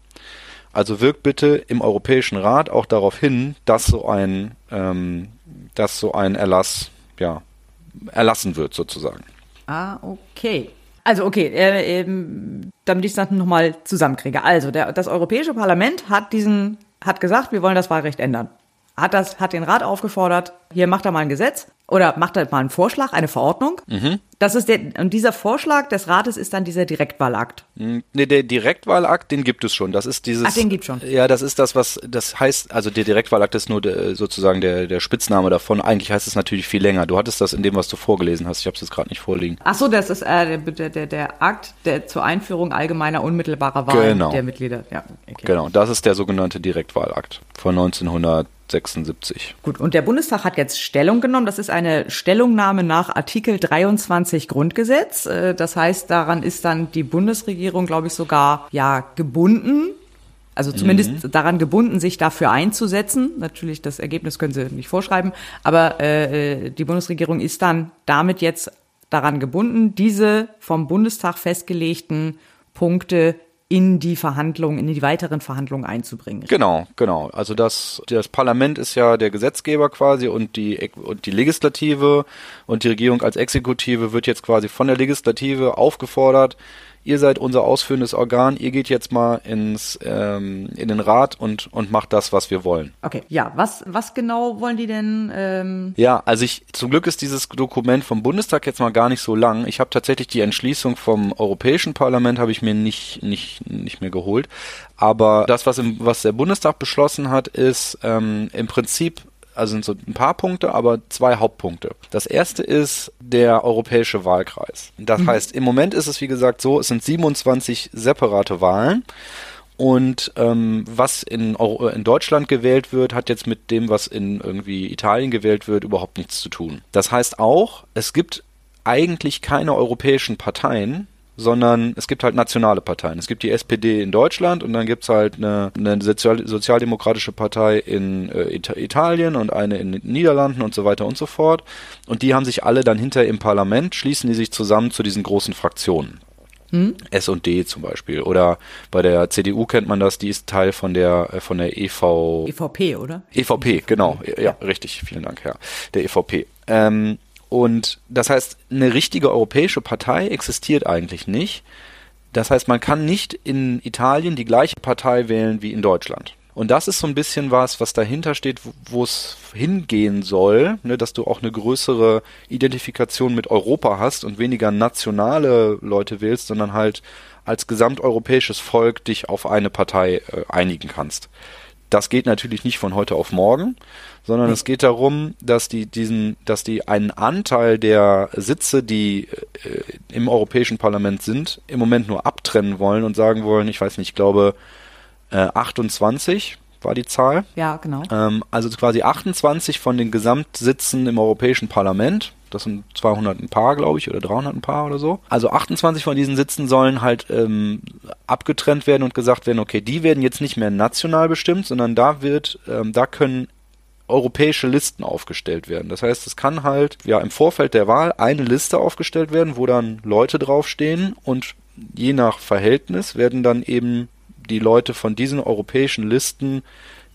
Speaker 9: also wirkt bitte im Europäischen Rat auch darauf hin, dass so ein, ähm, dass so ein Erlass, ja, erlassen wird sozusagen.
Speaker 2: Ah, okay. Also okay, äh, ähm, damit ich das nochmal zusammenkriege. Also der, das Europäische Parlament hat diesen, hat gesagt, wir wollen das Wahlrecht ändern. Hat das, hat den Rat aufgefordert, hier macht er mal ein Gesetz oder macht er mal einen Vorschlag, eine Verordnung.
Speaker 9: Mhm.
Speaker 2: Das ist der, und dieser Vorschlag des Rates ist dann dieser Direktwahlakt.
Speaker 9: Nee, der Direktwahlakt, den gibt es schon. Das ist dieses.
Speaker 2: Ach, den gibt schon.
Speaker 9: Ja, das ist das, was das heißt. Also der Direktwahlakt ist nur der, sozusagen der, der Spitzname davon. Eigentlich heißt es natürlich viel länger. Du hattest das in dem, was du vorgelesen hast. Ich habe es jetzt gerade nicht vorliegen.
Speaker 2: Ach so, das ist äh, der, der, der Akt der, zur Einführung allgemeiner unmittelbarer Wahl
Speaker 9: Genau.
Speaker 2: der Mitglieder. Ja, okay.
Speaker 9: Genau, das ist der sogenannte Direktwahlakt von 1976.
Speaker 2: Gut, und der Bundestag hat jetzt Stellung genommen. Das ist eine Stellungnahme nach Artikel 23 Grundgesetz. Äh, Das heißt, daran ist dann die Bundesregierung, glaube ich, sogar ja gebunden. Also zumindest daran gebunden, sich dafür einzusetzen. Natürlich, das Ergebnis können Sie nicht vorschreiben, aber äh, äh, die Bundesregierung ist dann damit jetzt daran gebunden, diese vom Bundestag festgelegten Punkte in die Verhandlungen, in die weiteren Verhandlungen einzubringen.
Speaker 9: Genau, genau. Also das, das Parlament ist ja der Gesetzgeber quasi und die, und die Legislative und die Regierung als Exekutive wird jetzt quasi von der Legislative aufgefordert, ihr seid unser ausführendes Organ, ihr geht jetzt mal ins, ähm, in den Rat und, und macht das, was wir wollen.
Speaker 2: Okay, ja, was, was genau wollen die denn? Ähm,
Speaker 9: Ja, also ich zum Glück ist dieses Dokument vom Bundestag jetzt mal gar nicht so lang. Ich habe tatsächlich die Entschließung vom Europäischen Parlament habe ich mir nicht nicht nicht mehr geholt. Aber das, was im, was der Bundestag beschlossen hat, ist ähm, im Prinzip also sind so ein paar Punkte, aber zwei Hauptpunkte. Das erste ist der europäische Wahlkreis. Das heißt, im Moment ist es wie gesagt so, es sind 27 separate Wahlen. Und ähm, was in, Euro- in Deutschland gewählt wird, hat jetzt mit dem, was in irgendwie Italien gewählt wird, überhaupt nichts zu tun. Das heißt auch, es gibt eigentlich keine europäischen Parteien, sondern es gibt halt nationale Parteien. Es gibt die SPD in Deutschland und dann gibt's halt eine, eine Sozial sozialdemokratische Partei in äh, Ita Italien und eine in den Niederlanden und so weiter und so fort. Und die haben sich alle dann hinter im Parlament, schließen die sich zusammen zu diesen großen Fraktionen. S und D zum Beispiel. Oder bei der CDU kennt man das, die ist Teil von der äh, von der EV
Speaker 2: EVP, oder?
Speaker 9: EVP, genau. Ja, ja, richtig. Vielen Dank, Herr. Der EVP. Ähm, und das heißt, eine richtige europäische Partei existiert eigentlich nicht. Das heißt, man kann nicht in Italien die gleiche Partei wählen wie in Deutschland. Und das ist so ein bisschen was, was dahinter steht, wo- es hingehen soll, ne, dass du auch eine größere Identifikation mit Europa hast und weniger nationale Leute wählst, sondern halt als gesamteuropäisches Volk dich auf eine Partei äh, einigen kannst. Das geht natürlich nicht von heute auf morgen, sondern es geht darum, dass die diesen, dass die einen Anteil der Sitze, die äh, im Europäischen Parlament sind, im Moment nur abtrennen wollen und sagen wollen, ich weiß nicht, ich glaube äh, 28 war die Zahl.
Speaker 2: Ja, genau.
Speaker 9: Ähm, also quasi 28 von den Gesamtsitzen im Europäischen Parlament. Das sind 200 ein paar, glaube ich, oder 300 ein paar oder so. Also 28 von diesen Sitzen sollen halt ähm, abgetrennt werden und gesagt werden, okay, die werden jetzt nicht mehr national bestimmt, sondern da wird, ähm, da können europäische Listen aufgestellt werden. Das heißt, es kann halt ja im Vorfeld der Wahl eine Liste aufgestellt werden, wo dann Leute draufstehen und je nach Verhältnis werden dann eben die Leute von diesen europäischen Listen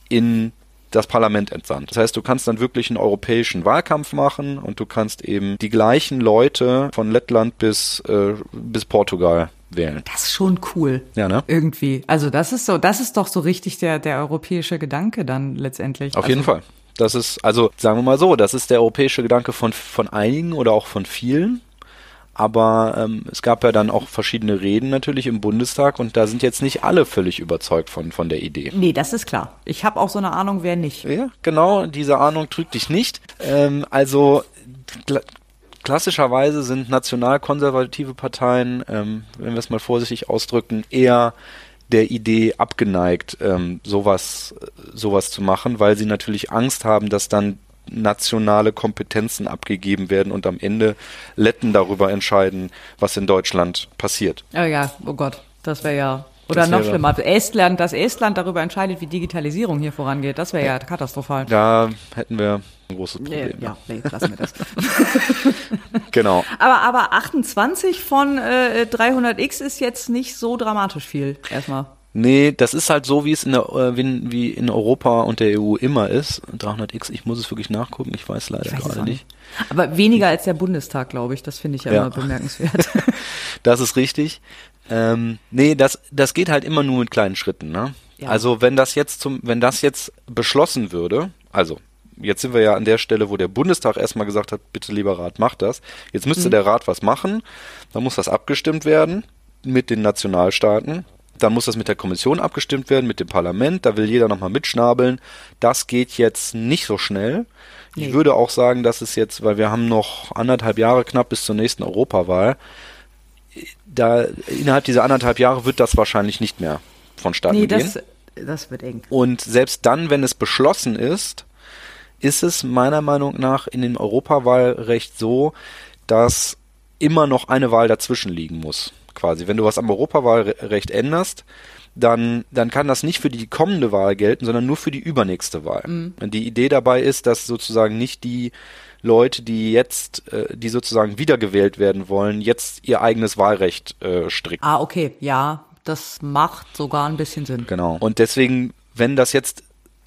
Speaker 9: in das Parlament entsandt. Das heißt, du kannst dann wirklich einen europäischen Wahlkampf machen und du kannst eben die gleichen Leute von Lettland bis, äh, bis Portugal wählen.
Speaker 2: Das ist schon cool.
Speaker 9: Ja, ne?
Speaker 2: Irgendwie. Also das ist so, das ist doch so richtig der, der europäische Gedanke dann letztendlich.
Speaker 9: Auf
Speaker 2: also,
Speaker 9: jeden Fall. Das ist, also sagen wir mal so, das ist der europäische Gedanke von, von einigen oder auch von vielen. Aber ähm, es gab ja dann auch verschiedene Reden natürlich im Bundestag und da sind jetzt nicht alle völlig überzeugt von, von der Idee.
Speaker 2: Nee, das ist klar. Ich habe auch so eine Ahnung, wer nicht.
Speaker 9: Ja, genau, diese Ahnung trügt dich nicht. Ähm, also kla klassischerweise sind nationalkonservative Parteien, ähm, wenn wir es mal vorsichtig ausdrücken, eher der Idee abgeneigt, ähm, sowas, sowas zu machen, weil sie natürlich Angst haben, dass dann nationale Kompetenzen abgegeben werden und am Ende Letten darüber entscheiden, was in Deutschland passiert.
Speaker 2: Oh ja, oh Gott, das wäre ja Oder
Speaker 9: Das
Speaker 2: noch schlimmer, Estland, dass Estland darüber entscheidet, wie Digitalisierung hier vorangeht. Das wäre ja katastrophal.
Speaker 9: Da hätten wir ein großes Problem.
Speaker 2: Nee, ja, nee, lassen wir das.
Speaker 9: Genau.
Speaker 2: aber, aber 28 von äh, 300x ist jetzt nicht so dramatisch viel, erstmal.
Speaker 9: Nee, das ist halt so, wie es in der, äh, wie, wie in Europa und der EU immer ist. 300x, ich muss es wirklich nachgucken, ich weiß leider
Speaker 2: Ich weiß
Speaker 9: gerade
Speaker 2: auch
Speaker 9: nicht.
Speaker 2: Aber weniger als der Bundestag, glaube ich. Das finde ich ja,
Speaker 9: Ja.
Speaker 2: immer bemerkenswert.
Speaker 9: Das ist richtig. Ähm, nee, das, das geht halt immer nur mit kleinen Schritten, ne?
Speaker 2: Ja.
Speaker 9: Also wenn das jetzt zum, wenn das jetzt beschlossen würde, also jetzt sind wir ja an der Stelle, wo der Bundestag erstmal gesagt hat, bitte lieber Rat, macht das. Jetzt
Speaker 2: Mhm.
Speaker 9: müsste der Rat was machen, dann muss das abgestimmt werden mit den Nationalstaaten. Dann muss das mit der Kommission abgestimmt werden, mit dem Parlament. Da will jeder nochmal mitschnabeln. Das geht jetzt nicht so schnell. Ich
Speaker 2: Nee.
Speaker 9: würde auch sagen, dass es jetzt, weil wir haben noch anderthalb Jahre knapp bis zur nächsten Europawahl, da innerhalb dieser anderthalb Jahre wird das wahrscheinlich nicht mehr vonstatten
Speaker 2: nee,
Speaker 9: gehen.
Speaker 2: das, das wird eng.
Speaker 9: Und selbst dann, wenn es beschlossen ist, ist es meiner Meinung nach in dem Europawahlrecht so, dass immer noch eine Wahl dazwischen liegen muss. Quasi, wenn du was am Europawahlrecht änderst, dann, dann kann das nicht für die kommende Wahl gelten, sondern nur für die übernächste Wahl. Und die Idee dabei ist, dass sozusagen nicht die Leute, die jetzt, äh, die sozusagen wiedergewählt werden wollen, jetzt ihr eigenes Wahlrecht äh, stricken.
Speaker 2: Ah, okay, ja, das macht sogar ein bisschen Sinn.
Speaker 9: Genau. Und deswegen, wenn das jetzt,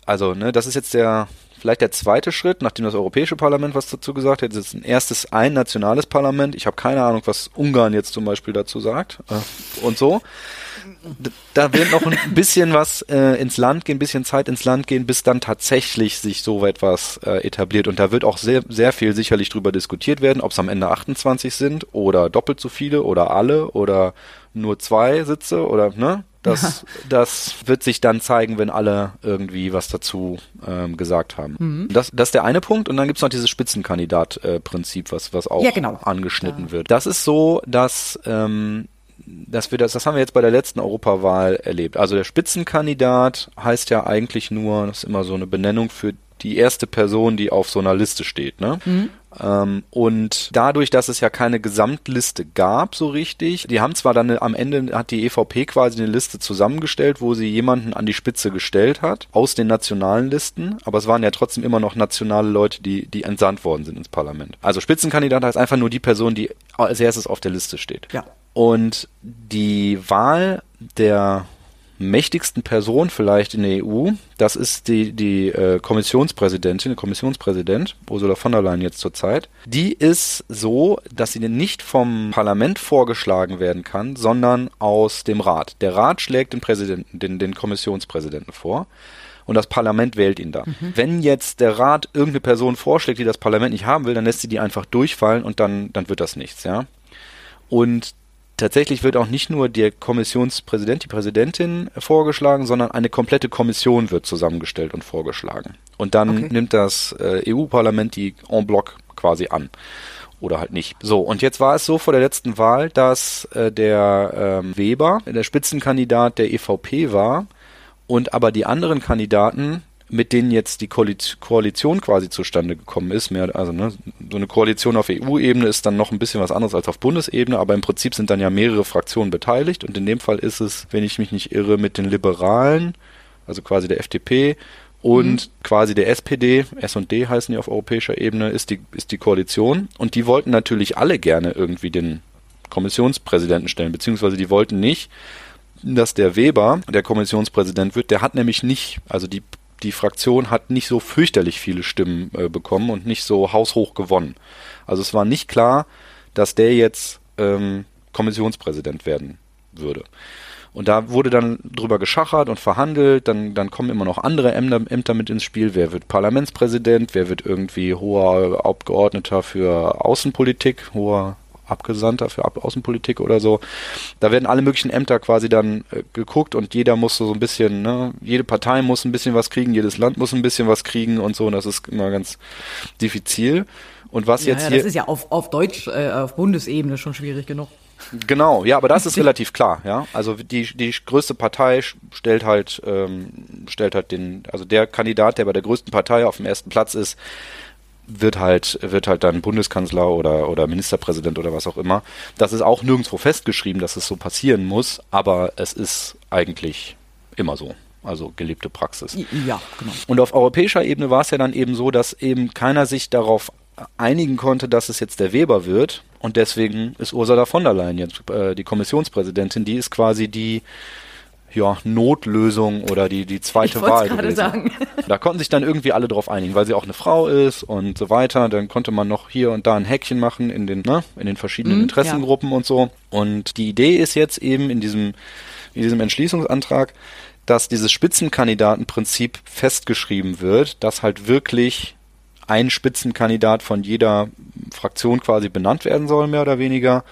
Speaker 9: also, ne, das ist jetzt der, vielleicht der zweite Schritt, nachdem das Europäische Parlament was dazu gesagt hat. Ist ein erstes ein nationales Parlament. Ich habe keine Ahnung, was Ungarn jetzt zum Beispiel dazu sagt. Äh, und so. Da wird noch ein bisschen was äh, ins Land gehen, ein bisschen Zeit ins Land gehen, bis dann tatsächlich sich so etwas äh, etabliert. Und da wird auch sehr, sehr viel sicherlich drüber diskutiert werden, ob es am Ende 28 sind oder doppelt so viele oder alle oder nur zwei Sitze oder ne? Das, das wird sich dann zeigen, wenn alle irgendwie was dazu ähm, gesagt haben. Das, das ist der eine Punkt. Und dann gibt's noch dieses Spitzenkandidat-Prinzip, was, was auch
Speaker 2: Ja, genau.
Speaker 9: angeschnitten wird. Das ist so, dass, ähm, dass wir das, das haben wir jetzt bei der letzten Europawahl erlebt. Also der Spitzenkandidat heißt ja eigentlich nur, das ist immer so eine Benennung für die erste Person, die auf so einer Liste steht. Ne? Ähm, und dadurch, dass es ja keine Gesamtliste gab, so richtig, die haben zwar dann am Ende hat die EVP quasi eine Liste zusammengestellt, wo sie jemanden an die Spitze gestellt hat, aus den nationalen Listen, aber es waren ja trotzdem immer noch nationale Leute, die, die entsandt worden sind ins Parlament. Also Spitzenkandidat heißt einfach nur die Person, die als erstes auf der Liste steht.
Speaker 2: Ja.
Speaker 9: Und die Wahl der mächtigsten Person vielleicht in der EU, das ist die, die äh, Kommissionspräsidentin, der Kommissionspräsident, Ursula von der Leyen jetzt zurzeit. Die ist so, dass sie nicht vom Parlament vorgeschlagen werden kann, sondern aus dem Rat. Der Rat schlägt den Präsidenten, den, den Kommissionspräsidenten vor. Und das Parlament wählt ihn dann. Wenn jetzt der Rat irgendeine Person vorschlägt, die das Parlament nicht haben will, dann lässt sie die einfach durchfallen und dann, dann wird das nichts, ja. Und tatsächlich wird auch nicht nur der Kommissionspräsident, die Präsidentin vorgeschlagen, sondern eine komplette Kommission wird zusammengestellt und vorgeschlagen. Und dann
Speaker 2: Okay.
Speaker 9: nimmt das äh, EU-Parlament die en bloc quasi an. Oder halt nicht. So, und jetzt war es so vor der letzten Wahl, dass äh, der ähm, Weber der Spitzenkandidat der EVP war und aber die anderen Kandidaten, mit denen jetzt die Koalition quasi zustande gekommen ist, mehr, also ne, so eine Koalition auf EU-Ebene ist dann noch ein bisschen was anderes als auf Bundesebene, aber im Prinzip sind dann ja mehrere Fraktionen beteiligt und in dem Fall ist es, wenn ich mich nicht irre, mit den Liberalen, also quasi der FDP und quasi der SPD, S&D heißen die auf europäischer Ebene, ist die, ist die Koalition und die wollten natürlich alle gerne irgendwie den Kommissionspräsidenten stellen, beziehungsweise die wollten nicht, dass der Weber der Kommissionspräsident wird. Der hat nämlich nicht, also die, die Fraktion hat nicht so fürchterlich viele Stimmen äh, bekommen und nicht so haushoch gewonnen. Also es war nicht klar, dass der jetzt ähm, Kommissionspräsident werden würde. Und da wurde dann drüber geschachert und verhandelt, dann, dann kommen immer noch andere Ämter, Ämter mit ins Spiel. Wer wird Parlamentspräsident, wer wird irgendwie hoher Abgeordneter für Außenpolitik, hoher Abgesandter für Außenpolitik oder so. Da werden alle möglichen Ämter quasi dann äh, geguckt und jeder muss so ein bisschen, ne, jede Partei muss ein bisschen was kriegen, jedes Land muss ein bisschen was kriegen und so. Und das ist immer ganz diffizil. Und was
Speaker 2: Ja,
Speaker 9: jetzt
Speaker 2: ja,
Speaker 9: hier.
Speaker 2: das ist ja auf, auf Deutsch, äh, auf Bundesebene schon schwierig genug.
Speaker 9: Genau, ja, aber das ist relativ klar, ja. Also die, die größte Partei stellt halt, ähm, stellt halt den, also der Kandidat, der bei der größten Partei auf dem ersten Platz ist, wird halt, wird halt dann Bundeskanzler oder, oder Ministerpräsident oder was auch immer. Das ist auch nirgendwo festgeschrieben, dass es so passieren muss, aber es ist eigentlich immer so. Also gelebte Praxis.
Speaker 2: Ja, genau.
Speaker 9: Und auf europäischer Ebene war es ja dann eben so, dass eben keiner sich darauf einigen konnte, dass es jetzt der Weber wird. Und deswegen ist Ursula von der Leyen jetzt äh, die Kommissionspräsidentin. Die ist quasi die ja, Notlösung oder die, die zweite
Speaker 2: Ich
Speaker 9: Wahl. gewesen.
Speaker 2: sagen.
Speaker 9: Da konnten sich dann irgendwie alle drauf einigen, weil sie auch eine Frau ist und so weiter. Dann konnte man noch hier und da ein Häkchen machen in den, ne, in den verschiedenen
Speaker 2: Mhm,
Speaker 9: Interessengruppen und so. Und die Idee ist jetzt eben in diesem, in diesem Entschließungsantrag, dass dieses Spitzenkandidatenprinzip festgeschrieben wird, dass halt wirklich ein Spitzenkandidat von jeder Fraktion quasi benannt werden soll, mehr oder weniger.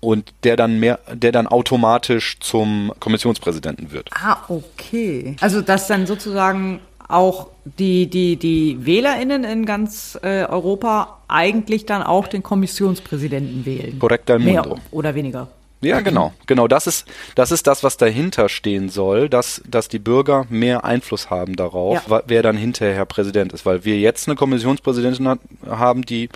Speaker 9: Und der dann mehr, der dann automatisch zum Kommissionspräsidenten wird.
Speaker 2: Ah, okay. Also dass dann sozusagen auch die, die, die WählerInnen in ganz äh, Europa eigentlich dann auch den Kommissionspräsidenten wählen.
Speaker 9: Korrekt,
Speaker 2: Mehr oder weniger.
Speaker 9: Ja, genau. Genau, das ist, das ist das, was dahinter stehen soll, dass, dass die Bürger mehr Einfluss haben darauf,
Speaker 2: Ja.
Speaker 9: wer dann hinterher Präsident ist. Weil wir jetzt eine Kommissionspräsidentin hat, haben, die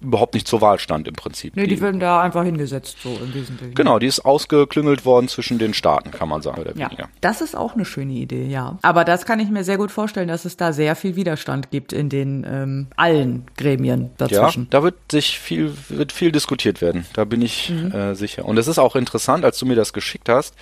Speaker 9: überhaupt nicht zur Wahl stand im Prinzip.
Speaker 2: Nee, die werden da einfach hingesetzt, so im Wesentlichen.
Speaker 9: genau, die ist ausgeklüngelt worden zwischen den Staaten, kann man sagen, oder
Speaker 2: Ja,
Speaker 9: weniger.
Speaker 2: das ist auch eine schöne Idee, ja. Aber das kann ich mir sehr gut vorstellen, dass es da sehr viel Widerstand gibt in den ähm, allen Gremien
Speaker 9: Ja,
Speaker 2: dazwischen.
Speaker 9: da wird sich viel, wird viel diskutiert werden. Da bin ich äh, sicher. Und es ist auch interessant, als du mir das geschickt hast,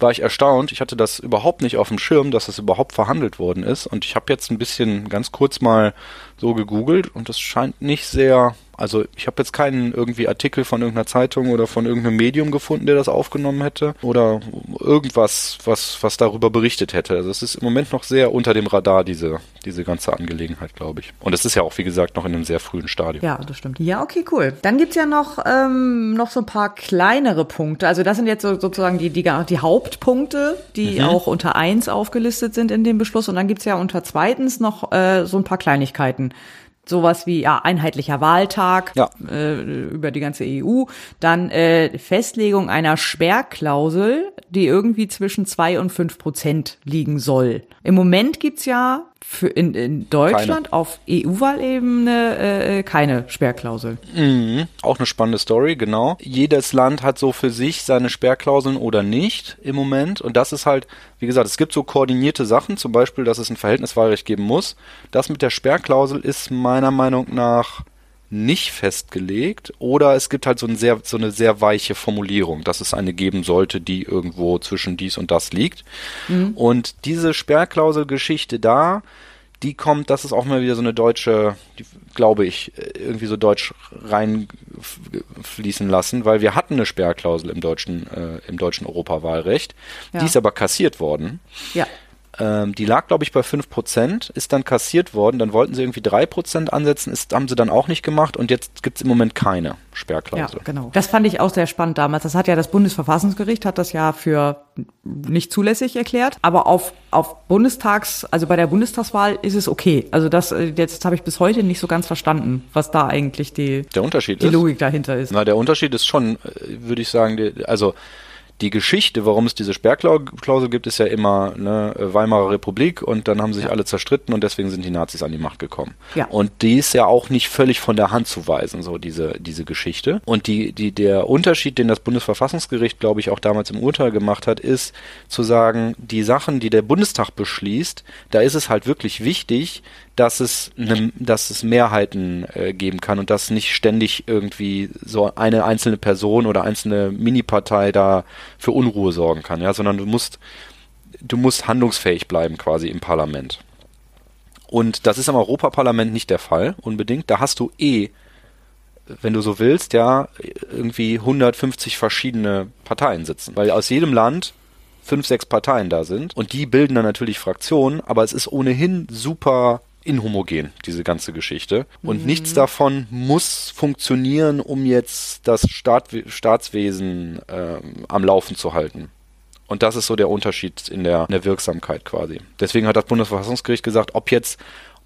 Speaker 9: war ich erstaunt. Ich hatte das überhaupt nicht auf dem Schirm, dass es überhaupt verhandelt worden ist. Und ich habe jetzt ein bisschen ganz kurz mal so gegoogelt und es scheint nicht sehr. Also ich habe jetzt keinen irgendwie Artikel von irgendeiner Zeitung oder von irgendeinem Medium gefunden, der das aufgenommen hätte oder irgendwas, was was darüber berichtet hätte. Also es ist im Moment noch sehr unter dem Radar diese diese ganze Angelegenheit, glaube ich. Und es ist ja auch wie gesagt noch in einem sehr frühen Stadium.
Speaker 2: Ja, das stimmt. Ja, okay, cool. Dann gibt's ja noch, ähm, noch so ein paar kleinere Punkte. Also das sind jetzt so, sozusagen die, die, die Hauptpunkte, die
Speaker 9: Mhm.
Speaker 2: auch unter eins aufgelistet sind in dem Beschluss. Und dann gibt's ja unter zweitens noch äh, so ein paar Kleinigkeiten. Sowas wie ja, einheitlicher Wahltag
Speaker 9: Ja.
Speaker 2: äh, über die ganze EU. Dann äh, Festlegung einer Sperrklausel, die irgendwie zwischen zwei und fünf Prozent liegen soll. Im Moment gibt's ja für in, in Deutschland auf EU-Wahlebene äh, keine Sperrklausel.
Speaker 9: Mhm. Auch eine spannende Story, genau. Jedes Land hat so für sich seine Sperrklauseln oder nicht im Moment. Und das ist halt, wie gesagt, es gibt so koordinierte Sachen, zum Beispiel, dass es ein Verhältniswahlrecht geben muss. Das mit der Sperrklausel ist meiner Meinung nach nicht festgelegt oder es gibt halt so, ein sehr, so eine sehr weiche Formulierung, dass es eine geben sollte, die irgendwo zwischen dies und das liegt. Und diese Sperrklauselgeschichte da, die kommt, das ist auch mal wieder so eine deutsche, die, glaube ich, irgendwie so deutsch reinfließen lassen, weil wir hatten eine Sperrklausel im deutschen, äh, im deutschen Europawahlrecht.
Speaker 2: Ja.
Speaker 9: Die ist aber kassiert worden.
Speaker 2: Ja.
Speaker 9: Ähm, die lag, glaube ich, bei 5%, ist dann kassiert worden. Dann wollten sie irgendwie 3% ansetzen, ist, haben sie dann auch nicht gemacht und jetzt gibt's im Moment keine
Speaker 2: Ja,
Speaker 9: Sperrklausel.
Speaker 2: genau. Das fand ich auch sehr spannend damals. Das hat ja das Bundesverfassungsgericht hat das ja für nicht zulässig erklärt, aber auf auf Bundestags, also bei der Bundestagswahl ist es okay. Also das äh, jetzt habe ich bis heute nicht so ganz verstanden, was da eigentlich die
Speaker 9: Der Unterschied
Speaker 2: die
Speaker 9: ist,
Speaker 2: Logik dahinter ist.
Speaker 9: Na, der Unterschied ist schon, äh, würde ich sagen, also die Geschichte, warum es diese Sperrklausel gibt, ist ja immer ne, Weimarer Republik und dann haben sich alle zerstritten und deswegen sind die Nazis an die Macht gekommen.
Speaker 2: Ja.
Speaker 9: Und die ist ja auch nicht völlig von der Hand zu weisen, so diese, diese Geschichte. Und die, die, der Unterschied, den das Bundesverfassungsgericht, glaube ich, auch damals im Urteil gemacht hat, ist zu sagen, die Sachen, die der Bundestag beschließt, da ist es halt wirklich wichtig, dass es, ne, dass es Mehrheiten äh, geben kann und dass nicht ständig irgendwie so eine einzelne Person oder einzelne Minipartei da für Unruhe sorgen kann, ja, sondern du musst, du musst handlungsfähig bleiben quasi im Parlament. Und das ist am Europaparlament nicht der Fall, unbedingt. Da hast du eh, wenn du so willst, ja, irgendwie 150 verschiedene Parteien sitzen, weil aus jedem Land fünf, sechs Parteien da sind und die bilden dann natürlich Fraktionen, aber es ist ohnehin super inhomogen, diese ganze Geschichte. Und nichts davon muss funktionieren, um jetzt das Staat, Staatswesen ähm, am Laufen zu halten. Und das ist so der Unterschied in der, in der Wirksamkeit quasi. Deswegen hat das Bundesverfassungsgericht gesagt, ob jetzt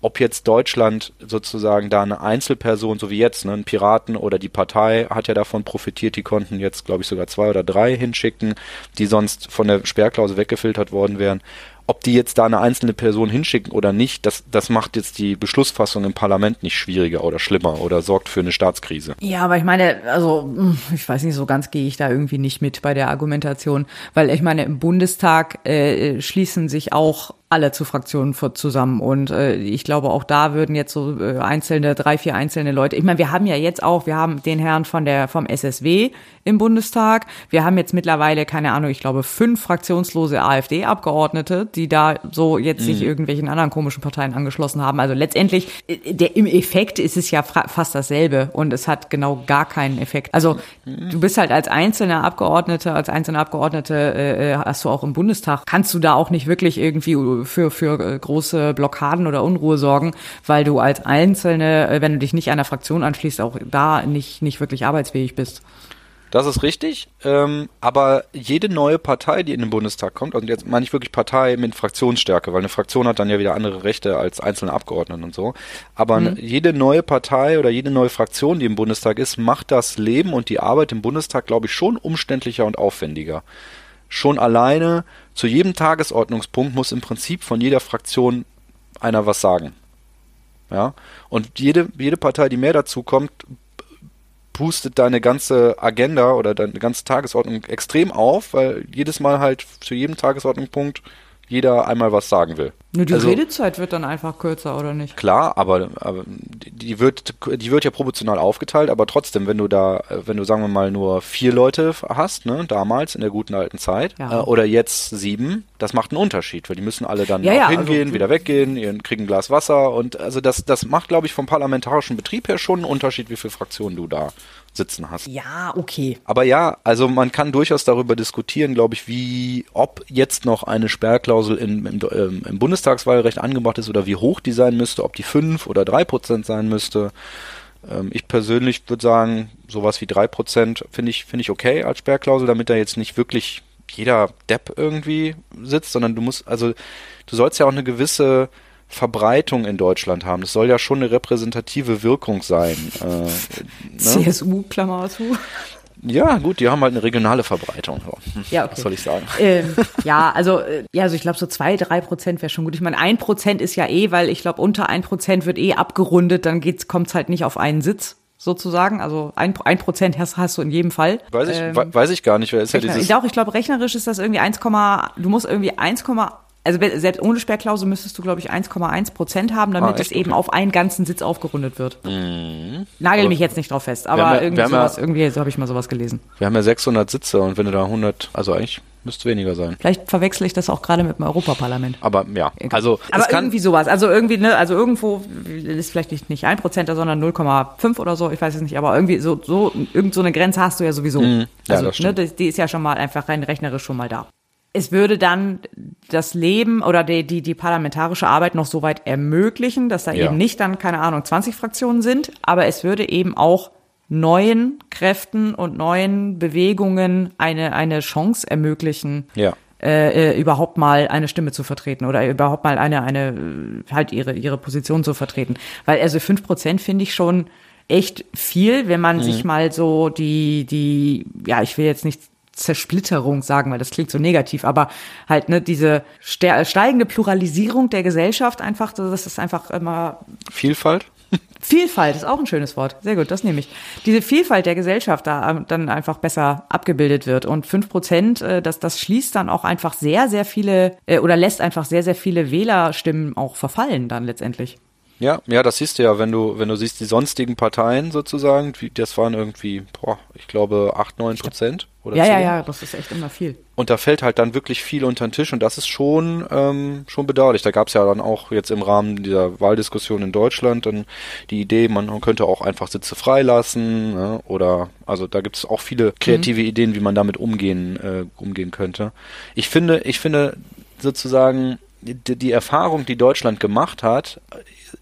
Speaker 9: ob jetzt Deutschland sozusagen da eine Einzelperson, so wie jetzt, ne, ein Piraten oder die Partei hat ja davon profitiert, die konnten jetzt, glaube ich, sogar zwei oder drei hinschicken, die sonst von der Sperrklausel weggefiltert worden wären. Ob die jetzt da eine einzelne Person hinschicken oder nicht, das, das macht jetzt die Beschlussfassung im Parlament nicht schwieriger oder schlimmer oder sorgt für eine Staatskrise.
Speaker 2: Ja, aber ich meine, also ich weiß nicht, so ganz gehe ich da irgendwie nicht mit bei der Argumentation, weil ich meine, im Bundestag äh, schließen sich auch alle zu Fraktionen zusammen. Und äh, ich glaube, auch da würden jetzt so äh, einzelne, drei, vier einzelne Leute. Ich meine, wir haben ja jetzt auch, wir haben den Herrn von der vom SSW im Bundestag. Wir haben jetzt mittlerweile, keine Ahnung, ich glaube, fünf fraktionslose AfD-Abgeordnete, die da so jetzt mhm. sich irgendwelchen anderen komischen Parteien angeschlossen haben. Also letztendlich, äh, der, im Effekt ist es ja fast dasselbe und es hat genau gar keinen Effekt. Also mhm. du bist halt als einzelner Abgeordneter, als einzelner Abgeordnete äh, hast du auch im Bundestag, kannst du da auch nicht wirklich irgendwie für, für äh, große Blockaden oder Unruhe sorgen, weil du als Einzelne, äh, wenn du dich nicht einer Fraktion anschließt, auch da nicht, nicht wirklich arbeitsfähig bist.
Speaker 9: Das ist richtig, ähm, aber jede neue Partei, die in den Bundestag kommt, also jetzt meine ich wirklich Partei mit Fraktionsstärke, weil eine Fraktion hat dann ja wieder andere Rechte als einzelne Abgeordnete und so. Aber mhm. jede neue Partei oder jede neue Fraktion, die im Bundestag ist, macht das Leben und die Arbeit im Bundestag, glaube ich, schon umständlicher und aufwendiger schon alleine zu jedem Tagesordnungspunkt muss im Prinzip von jeder Fraktion einer was sagen. Ja, und jede, jede Partei, die mehr dazu kommt, pustet deine ganze Agenda oder deine ganze Tagesordnung extrem auf, weil jedes Mal halt zu jedem Tagesordnungspunkt jeder einmal was sagen will.
Speaker 2: Nur die also, Redezeit wird dann einfach kürzer, oder nicht?
Speaker 9: Klar, aber, aber die wird, die wird ja proportional aufgeteilt, aber trotzdem, wenn du da, wenn du sagen wir mal nur vier Leute hast, ne, damals in der guten alten Zeit, ja. äh, oder jetzt sieben, das macht einen Unterschied, weil die müssen alle dann
Speaker 2: ja, ja,
Speaker 9: hingehen, also, wieder weggehen, kriegen ein Glas Wasser und also das, das macht, glaube ich, vom parlamentarischen Betrieb her schon einen Unterschied, wie viele Fraktionen du da sitzen hast.
Speaker 2: Ja, okay.
Speaker 9: Aber ja, also man kann durchaus darüber diskutieren, glaube ich, wie, ob jetzt noch eine Sperrklausel in, im, ähm, im Bundestagswahlrecht angebracht ist oder wie hoch die sein müsste, ob die fünf oder drei Prozent sein müsste. Ähm, ich persönlich würde sagen, sowas wie drei Prozent finde ich, finde ich okay als Sperrklausel, damit da jetzt nicht wirklich jeder Depp irgendwie sitzt, sondern du musst, also du sollst ja auch eine gewisse Verbreitung in Deutschland haben. Das soll ja schon eine repräsentative Wirkung sein. Äh, ne?
Speaker 2: CSU, Klammer zu.
Speaker 9: Ja, gut, die haben halt eine regionale Verbreitung. Hm, ja, okay. Was soll ich sagen?
Speaker 2: Ähm, ja, also, äh, ja, also ich glaube, so zwei, drei Prozent wäre schon gut. Ich meine, ein Prozent ist ja eh, weil ich glaube, unter ein Prozent wird eh abgerundet, dann kommt es halt nicht auf einen Sitz sozusagen. Also ein, ein Prozent hast, hast du in jedem Fall.
Speaker 9: Weiß ich, ähm, weiß ich gar nicht, wer ist ja dieses.
Speaker 2: Doch, ich glaube, rechnerisch ist das irgendwie 1, du musst irgendwie 1, also selbst ohne Sperrklausel müsstest du, glaube ich, 1,1 Prozent haben, damit ah, es eben auf einen ganzen Sitz aufgerundet wird. Mhm. Nagel aber mich jetzt nicht drauf fest, aber ja, irgendwie sowas, ja, irgendwie so habe ich mal sowas gelesen.
Speaker 9: Wir haben ja 600 Sitze und wenn du da 100, also eigentlich müsste weniger sein.
Speaker 2: Vielleicht verwechsel ich das auch gerade mit dem Europaparlament.
Speaker 9: Aber ja, also
Speaker 2: aber irgendwie sowas, also irgendwie ne, also irgendwo ist vielleicht nicht nicht 1 Prozent, sondern 0,5 oder so, ich weiß es nicht, aber irgendwie so so irgend so eine Grenze hast du ja sowieso. Mhm. Ja, also ne, die, die ist ja schon mal einfach rein rechnerisch schon mal da es würde dann das Leben oder die, die, die parlamentarische Arbeit noch so weit ermöglichen, dass da ja. eben nicht dann, keine Ahnung, 20 Fraktionen sind, aber es würde eben auch neuen Kräften und neuen Bewegungen eine, eine Chance ermöglichen,
Speaker 9: ja.
Speaker 2: äh, äh überhaupt mal eine Stimme zu vertreten oder überhaupt mal eine, eine, halt ihre, ihre Position zu vertreten. Weil also fünf Prozent finde ich schon echt viel, wenn man mhm. sich mal so die, die, ja, ich will jetzt nicht Zersplitterung sagen, weil das klingt so negativ, aber halt ne diese steigende Pluralisierung der Gesellschaft einfach, das ist einfach immer
Speaker 9: Vielfalt.
Speaker 2: Vielfalt ist auch ein schönes Wort. Sehr gut, das nehme ich. Diese Vielfalt der Gesellschaft da ähm, dann einfach besser abgebildet wird. Und fünf Prozent, äh, das, das schließt dann auch einfach sehr, sehr viele äh, oder lässt einfach sehr, sehr viele Wählerstimmen auch verfallen dann letztendlich.
Speaker 9: Ja, ja, das siehst du ja, wenn du, wenn du siehst, die sonstigen Parteien sozusagen, das waren irgendwie, boah, ich glaube, acht, neun Prozent
Speaker 2: oder Ja, 10. ja, ja, das ist echt immer viel.
Speaker 9: Und da fällt halt dann wirklich viel unter den Tisch und das ist schon, ähm, schon bedauerlich. Da gab es ja dann auch jetzt im Rahmen dieser Wahldiskussion in Deutschland dann die Idee, man könnte auch einfach Sitze freilassen, ne? oder, also da gibt es auch viele kreative mhm. Ideen, wie man damit umgehen, äh, umgehen könnte. Ich finde, ich finde sozusagen, die Erfahrung, die Deutschland gemacht hat,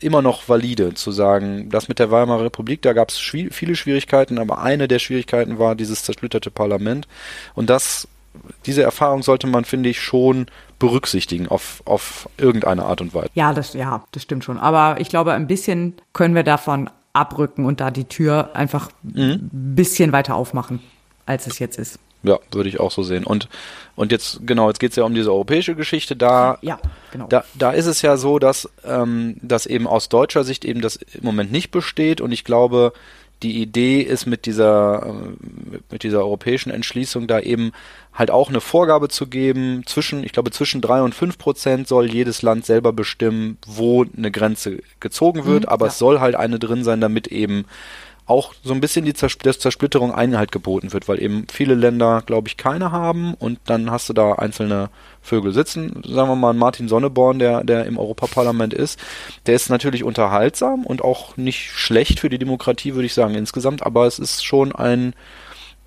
Speaker 9: immer noch valide zu sagen, das mit der Weimarer Republik, da gab es schwi viele Schwierigkeiten, aber eine der Schwierigkeiten war dieses zersplitterte Parlament und das diese Erfahrung sollte man, finde ich, schon berücksichtigen auf, auf irgendeine Art und Weise.
Speaker 2: Ja, das, ja, das stimmt schon. Aber ich glaube, ein bisschen können wir davon abrücken und da die Tür einfach ein bisschen weiter aufmachen, als es jetzt ist.
Speaker 9: Ja, würde ich auch so sehen. Und, und jetzt, genau, jetzt geht es ja um diese europäische Geschichte. Da,
Speaker 2: Ja, genau.
Speaker 9: da, da ist es ja so, dass, ähm, dass eben aus deutscher Sicht eben das im Moment nicht besteht. Und ich glaube, die Idee ist mit dieser, äh, mit dieser europäischen Entschließung da eben halt auch eine Vorgabe zu geben. Zwischen, ich glaube, zwischen drei und fünf Prozent soll jedes Land selber bestimmen, wo eine Grenze gezogen wird. aber es soll halt eine drin sein, damit eben auch so ein bisschen die Zers der Zersplitterung Einhalt geboten wird, weil eben viele Länder, glaube ich, keine haben und dann hast du da einzelne Vögel sitzen. Sagen wir mal, Martin Sonneborn, der, der im Europaparlament ist, der ist natürlich unterhaltsam und auch nicht schlecht für die Demokratie, würde ich sagen, insgesamt, aber es ist schon ein,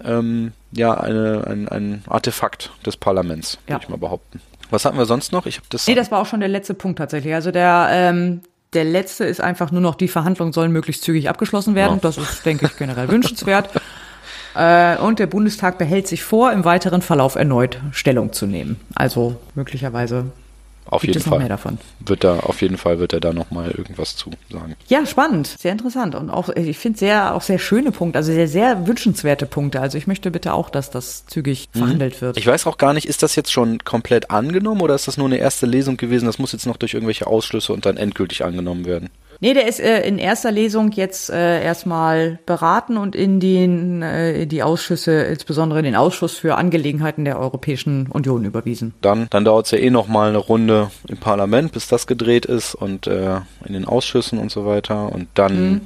Speaker 9: ähm, ja, eine, ein, ein Artefakt des Parlaments, würde
Speaker 2: Ja.
Speaker 9: ich mal behaupten. Was hatten wir sonst noch? Ich habe das.
Speaker 2: Nee, das war auch schon der letzte Punkt tatsächlich. Also der, ähm, der letzte ist einfach nur noch, die Verhandlungen sollen möglichst zügig abgeschlossen werden.
Speaker 9: Ja.
Speaker 2: Das ist, denke ich, generell wünschenswert. Äh, und der Bundestag behält sich vor, im weiteren Verlauf erneut Stellung zu nehmen. Also möglicherweise
Speaker 9: auf
Speaker 2: gibt
Speaker 9: jeden Fall.
Speaker 2: mehr davon.
Speaker 9: Wird da, auf jeden Fall wird er da nochmal irgendwas zu sagen.
Speaker 2: Ja, spannend, sehr interessant und auch äh, ich finde sehr auch sehr schöne Punkte, also sehr sehr wünschenswerte Punkte. Also ich möchte bitte auch, dass das zügig verhandelt wird.
Speaker 9: Mhm. Ich weiß auch gar nicht, ist das jetzt schon komplett angenommen oder ist das nur eine erste Lesung gewesen? Das muss jetzt noch durch irgendwelche Ausschlüsse und dann endgültig angenommen werden.
Speaker 2: Nee, der ist äh, in erster Lesung jetzt äh, erstmal beraten und in den, äh, die Ausschüsse, insbesondere in den Ausschuss für Angelegenheiten der Europäischen Union überwiesen.
Speaker 9: Dann, dann dauert es ja eh noch mal eine Runde im Parlament, bis das gedreht ist und äh, in den Ausschüssen und so weiter. Und dann
Speaker 2: Mhm.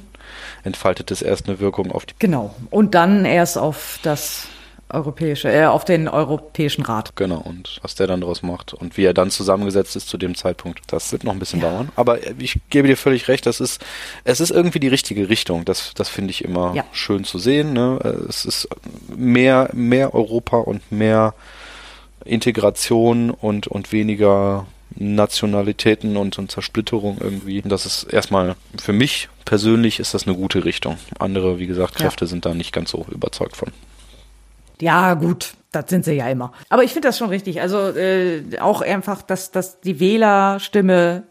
Speaker 9: entfaltet es erst eine Wirkung auf die.
Speaker 2: Genau. Und dann erst auf das europäische, äh, auf den Europäischen Rat.
Speaker 9: Genau, und was der dann daraus macht und wie er dann zusammengesetzt ist zu dem Zeitpunkt, das wird noch ein bisschen dauern. Aber ich gebe dir völlig recht, das ist, es ist irgendwie die richtige Richtung. Das, das finde ich immer
Speaker 2: Ja.
Speaker 9: schön zu sehen. Ne? Es ist mehr, mehr Europa und mehr Integration und, und weniger Nationalitäten und, und Zersplitterung irgendwie. Das ist erstmal für mich persönlich ist das eine gute Richtung. Andere, wie gesagt,
Speaker 2: Ja.
Speaker 9: Kräfte sind da nicht ganz so überzeugt von.
Speaker 2: Ja, gut, das sind sie ja immer. Aber ich finde das schon richtig. Also äh, auch einfach, dass, dass die Wählerstimme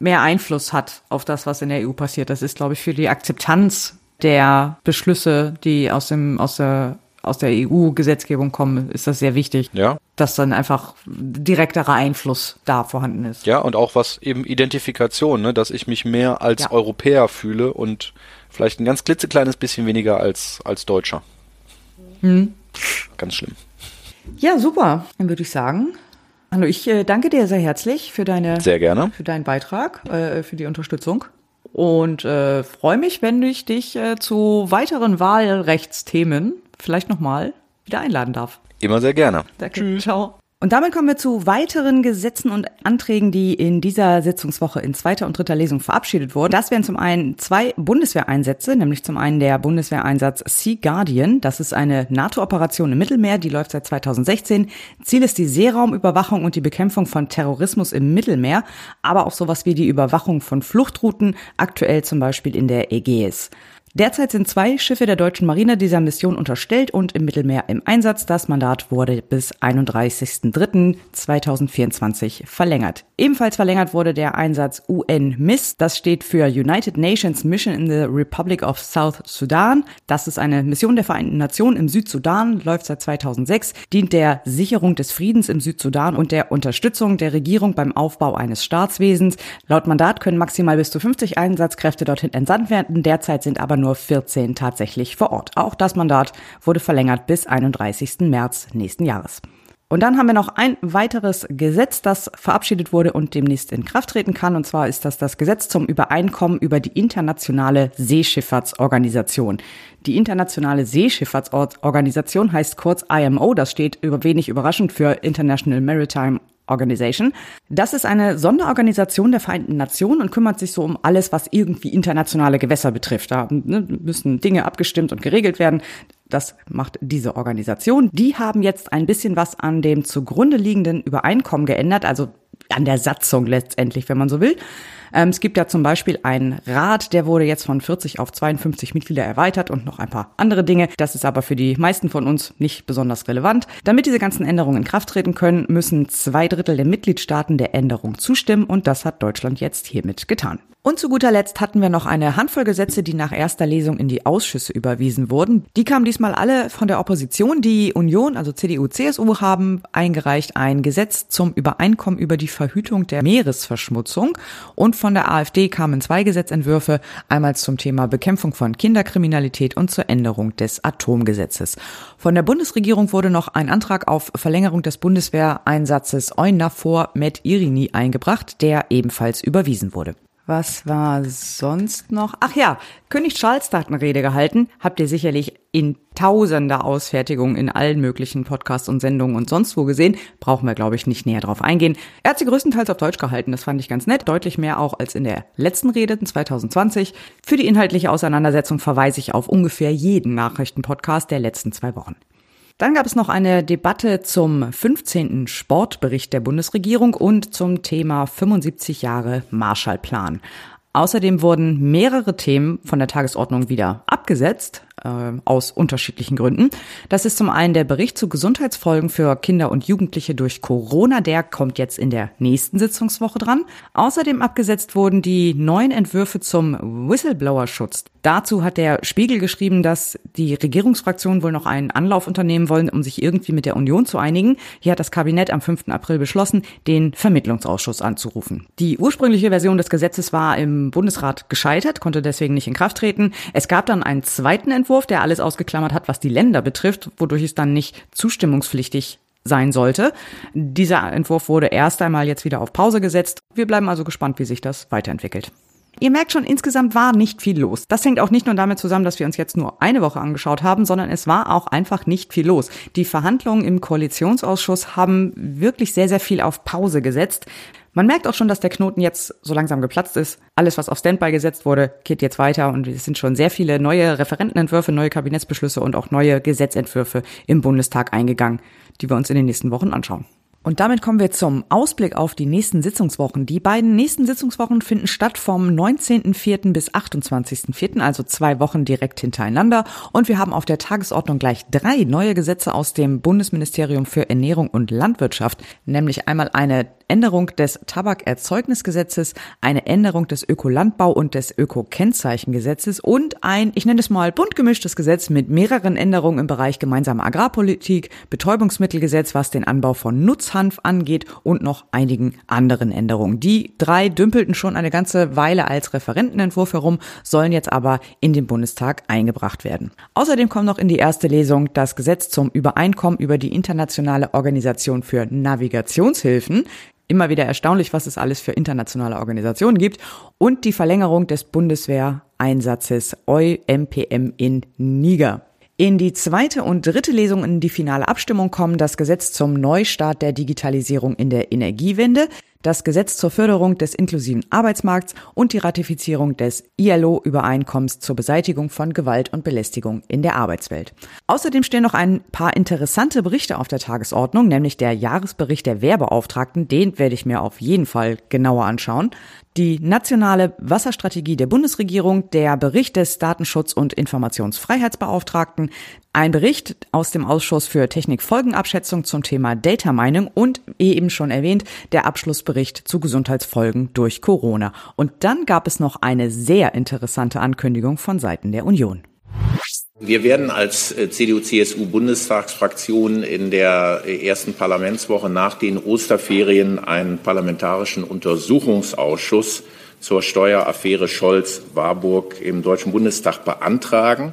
Speaker 2: mehr Einfluss hat auf das, was in der EU passiert. Das ist, glaube ich, für die Akzeptanz der Beschlüsse, die aus dem aus der aus der EU-Gesetzgebung kommen, ist das sehr wichtig,
Speaker 9: Ja,
Speaker 2: dass dann einfach direkterer Einfluss da vorhanden ist.
Speaker 9: Ja, und auch was eben Identifikation, ne, dass ich mich mehr als
Speaker 2: Ja.
Speaker 9: Europäer fühle und vielleicht ein ganz klitzekleines bisschen weniger als, als Deutscher.
Speaker 2: Hm.
Speaker 9: Ganz schlimm.
Speaker 2: Ja, super. Dann würde ich sagen, hallo, ich äh, danke dir sehr herzlich für deine
Speaker 9: Sehr gerne.
Speaker 2: für deinen Beitrag, äh, für die Unterstützung. Und äh, freue mich, wenn ich dich äh, zu weiteren Wahlrechtsthemen vielleicht nochmal wieder einladen darf.
Speaker 9: Immer sehr gerne.
Speaker 2: Danke. Ciao. Und damit kommen wir zu weiteren Gesetzen und Anträgen, die in dieser Sitzungswoche in zweiter und dritter Lesung verabschiedet wurden. Das wären zum einen zwei Bundeswehreinsätze, nämlich zum einen der Bundeswehreinsatz Sea Guardian. Das ist eine NATO-Operation im Mittelmeer, die läuft seit 2016. Ziel ist die Seeraumüberwachung und die Bekämpfung von Terrorismus im Mittelmeer, aber auch sowas wie die Überwachung von Fluchtrouten, aktuell zum Beispiel in der Ägäis. Derzeit sind zwei Schiffe der deutschen Marine dieser Mission unterstellt und im Mittelmeer im Einsatz. Das Mandat wurde bis 31.03.2024 verlängert. Ebenfalls verlängert wurde der Einsatz UN-MISS. Das steht für United Nations Mission in the Republic of South Sudan. Das ist eine Mission der Vereinten Nationen im Südsudan, läuft seit 2006, dient der Sicherung des Friedens im Südsudan und der Unterstützung der Regierung beim Aufbau eines Staatswesens. Laut Mandat können maximal bis zu 50 Einsatzkräfte dorthin entsandt werden. Derzeit sind aber nur 14 tatsächlich vor Ort. Auch das Mandat wurde verlängert bis 31. März nächsten Jahres. Und dann haben wir noch ein weiteres Gesetz, das verabschiedet wurde und demnächst in Kraft treten kann. Und zwar ist das das Gesetz zum Übereinkommen über die internationale Seeschifffahrtsorganisation. Die internationale Seeschifffahrtsorganisation heißt kurz IMO. Das steht über wenig überraschend für International Maritime Organization. Das ist eine Sonderorganisation der Vereinten Nationen und kümmert sich so um alles, was irgendwie internationale Gewässer betrifft. Da ne, müssen Dinge abgestimmt und geregelt werden. Das macht diese Organisation. Die haben jetzt ein bisschen was an dem zugrunde liegenden Übereinkommen geändert. Also an der Satzung letztendlich, wenn man so will. Ähm, es gibt ja zum Beispiel einen Rat, der wurde jetzt von 40 auf 52 Mitglieder erweitert und noch ein paar andere Dinge. Das ist aber für die meisten von uns nicht besonders relevant. Damit diese ganzen Änderungen in Kraft treten können, müssen zwei Drittel der Mitgliedstaaten der Änderung zustimmen und das hat Deutschland jetzt hiermit getan. Und zu guter Letzt hatten wir noch eine Handvoll Gesetze, die nach erster Lesung in die Ausschüsse überwiesen wurden. Die kamen diesmal alle von der Opposition. Die Union, also CDU, CSU, haben eingereicht ein Gesetz zum Übereinkommen über die Verhütung der Meeresverschmutzung. Und von der AfD kamen zwei Gesetzentwürfe, einmal zum Thema Bekämpfung von Kinderkriminalität und zur Änderung des Atomgesetzes. Von der Bundesregierung wurde noch ein Antrag auf Verlängerung des Bundeswehreinsatzes EUNAVFOR Med Irini eingebracht, der ebenfalls überwiesen wurde. Was war sonst noch? Ach ja, König Charles hat eine Rede gehalten. Habt ihr sicherlich in tausender Ausfertigungen in allen möglichen Podcasts und Sendungen und sonst wo gesehen. Brauchen wir, glaube ich, nicht näher drauf eingehen. Er hat sie größtenteils auf Deutsch gehalten. Das fand ich ganz nett. Deutlich mehr auch als in der letzten Rede in 2020. Für die inhaltliche Auseinandersetzung verweise ich auf ungefähr jeden Nachrichtenpodcast der letzten zwei Wochen. Dann gab es noch eine Debatte zum 15. Sportbericht der Bundesregierung und zum Thema 75 Jahre Marshallplan. Außerdem wurden mehrere Themen von der Tagesordnung wieder abgesetzt äh, aus unterschiedlichen Gründen. Das ist zum einen der Bericht zu Gesundheitsfolgen für Kinder und Jugendliche durch Corona. Der kommt jetzt in der nächsten Sitzungswoche dran. Außerdem abgesetzt wurden die neuen Entwürfe zum Whistleblower-Schutz. Dazu hat der Spiegel geschrieben, dass die Regierungsfraktionen wohl noch einen Anlauf unternehmen wollen, um sich irgendwie mit der Union zu einigen. Hier hat das Kabinett am 5. April beschlossen, den Vermittlungsausschuss anzurufen. Die ursprüngliche Version des Gesetzes war im Bundesrat gescheitert, konnte deswegen nicht in Kraft treten. Es gab dann einen zweiten Entwurf Entwurf, der alles ausgeklammert hat, was die Länder betrifft, wodurch es dann nicht zustimmungspflichtig sein sollte. Dieser Entwurf wurde erst einmal jetzt wieder auf Pause gesetzt. Wir bleiben also gespannt, wie sich das weiterentwickelt. Ihr merkt schon, insgesamt war nicht viel los. Das hängt auch nicht nur damit zusammen, dass wir uns jetzt nur eine Woche angeschaut haben, sondern es war auch einfach nicht viel los. Die Verhandlungen im Koalitionsausschuss haben wirklich sehr, sehr viel auf Pause gesetzt. Man merkt auch schon, dass der Knoten jetzt so langsam geplatzt ist. Alles, was auf Standby gesetzt wurde, geht jetzt weiter und es sind schon sehr viele neue Referentenentwürfe, neue Kabinettsbeschlüsse und auch neue Gesetzentwürfe im Bundestag eingegangen, die wir uns in den nächsten Wochen anschauen. Und damit kommen wir zum Ausblick auf die nächsten Sitzungswochen. Die beiden nächsten Sitzungswochen finden statt vom 19.04. bis 28.04., also zwei Wochen direkt hintereinander. Und wir haben auf der Tagesordnung gleich drei neue Gesetze aus dem Bundesministerium für Ernährung und Landwirtschaft, nämlich einmal eine Änderung des Tabakerzeugnisgesetzes, eine Änderung des Ökolandbau- und des Ökokennzeichengesetzes und ein, ich nenne es mal bunt gemischtes Gesetz mit mehreren Änderungen im Bereich gemeinsame Agrarpolitik, Betäubungsmittelgesetz, was den Anbau von Nutzhanf angeht und noch einigen anderen Änderungen. Die drei dümpelten schon eine ganze Weile als Referentenentwurf herum, sollen jetzt aber in den Bundestag eingebracht werden. Außerdem kommt noch in die erste Lesung das Gesetz zum Übereinkommen über die internationale Organisation für Navigationshilfen immer wieder erstaunlich, was es alles für internationale Organisationen gibt und die Verlängerung des Bundeswehreinsatzes EUMPM in Niger. In die zweite und dritte Lesung in die finale Abstimmung kommen das Gesetz zum Neustart der Digitalisierung in der Energiewende, das Gesetz zur Förderung des inklusiven Arbeitsmarkts und die Ratifizierung des ILO-Übereinkommens zur Beseitigung von Gewalt und Belästigung in der Arbeitswelt. Außerdem stehen noch ein paar interessante Berichte auf der Tagesordnung, nämlich der Jahresbericht der Wehrbeauftragten, den werde ich mir auf jeden Fall genauer anschauen die nationale Wasserstrategie der Bundesregierung, der Bericht des Datenschutz- und Informationsfreiheitsbeauftragten, ein Bericht aus dem Ausschuss für Technikfolgenabschätzung zum Thema Data Mining und, eben schon erwähnt, der Abschlussbericht zu Gesundheitsfolgen durch Corona. Und dann gab es noch eine sehr interessante Ankündigung von Seiten der Union.
Speaker 10: Wir werden als äh, CDU-CSU-Bundestagsfraktion in der äh, ersten Parlamentswoche nach den Osterferien einen parlamentarischen Untersuchungsausschuss zur Steueraffäre Scholz-Warburg im Deutschen Bundestag beantragen.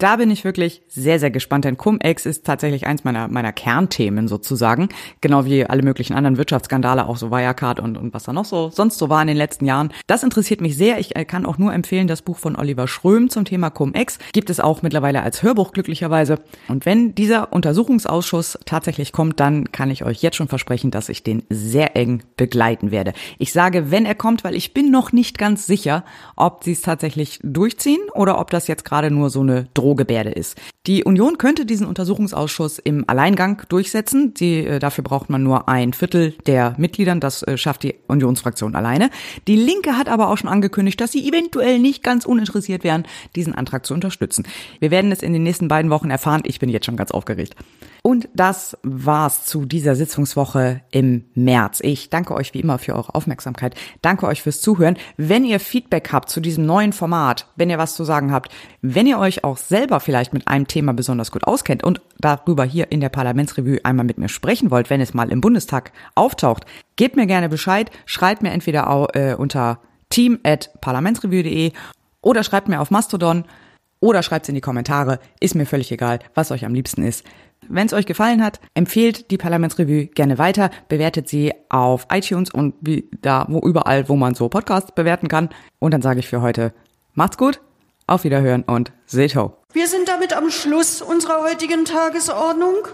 Speaker 2: Da bin ich wirklich sehr, sehr gespannt, denn Cum-Ex ist tatsächlich eins meiner, meiner Kernthemen sozusagen. Genau wie alle möglichen anderen Wirtschaftsskandale, auch so Wirecard und, und was da noch so sonst so war in den letzten Jahren. Das interessiert mich sehr. Ich äh, kann auch nur empfehlen, das Buch von Oliver Schröm zum Thema Cum-Ex. Gibt es auch mittlerweile als Hörbuch glücklicherweise. Und wenn dieser Untersuchungsausschuss tatsächlich kommt, dann kann ich euch jetzt schon versprechen, dass ich den sehr eng begleiten werde. Ich sage, wenn er kommt, weil ich bin noch nicht ganz sicher, ob sie es tatsächlich durchziehen oder ob das jetzt gerade nur so eine Drohung Drohgebärde ist. Die Union könnte diesen Untersuchungsausschuss im Alleingang durchsetzen. Die, äh, dafür braucht man nur ein Viertel der Mitgliedern. Das äh, schafft die Unionsfraktion alleine. Die Linke hat aber auch schon angekündigt, dass sie eventuell nicht ganz uninteressiert wären, diesen Antrag zu unterstützen. Wir werden es in den nächsten beiden Wochen erfahren. Ich bin jetzt schon ganz aufgeregt. Und das war's zu dieser Sitzungswoche im März. Ich danke euch wie immer für eure Aufmerksamkeit. Danke euch fürs Zuhören. Wenn ihr Feedback habt zu diesem neuen Format, wenn ihr was zu sagen habt, wenn ihr euch auch selber vielleicht mit einem Thema besonders gut auskennt und darüber hier in der Parlamentsrevue einmal mit mir sprechen wollt, wenn es mal im Bundestag auftaucht, gebt mir gerne Bescheid. Schreibt mir entweder auch, äh, unter team@parlamentsrevue.de oder schreibt mir auf Mastodon oder schreibt es in die Kommentare. Ist mir völlig egal, was euch am liebsten ist. Wenn es euch gefallen hat, empfehlt die Parlamentsrevue gerne weiter, bewertet sie auf iTunes und wie da, wo überall, wo man so Podcasts bewerten kann. Und dann sage ich für heute, macht's gut, auf Wiederhören und seht ho.
Speaker 11: Wir sind damit am Schluss unserer heutigen Tagesordnung.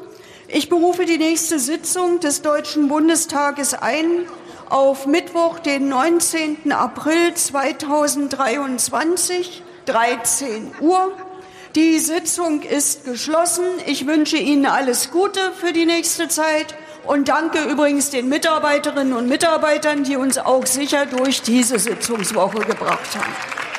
Speaker 11: Ich berufe die nächste Sitzung des Deutschen Bundestages ein auf Mittwoch, den 19. April 2023, 13 Uhr. Die Sitzung ist geschlossen. Ich wünsche Ihnen alles Gute für die nächste Zeit und danke übrigens den Mitarbeiterinnen und Mitarbeitern, die uns auch sicher durch diese Sitzungswoche gebracht haben.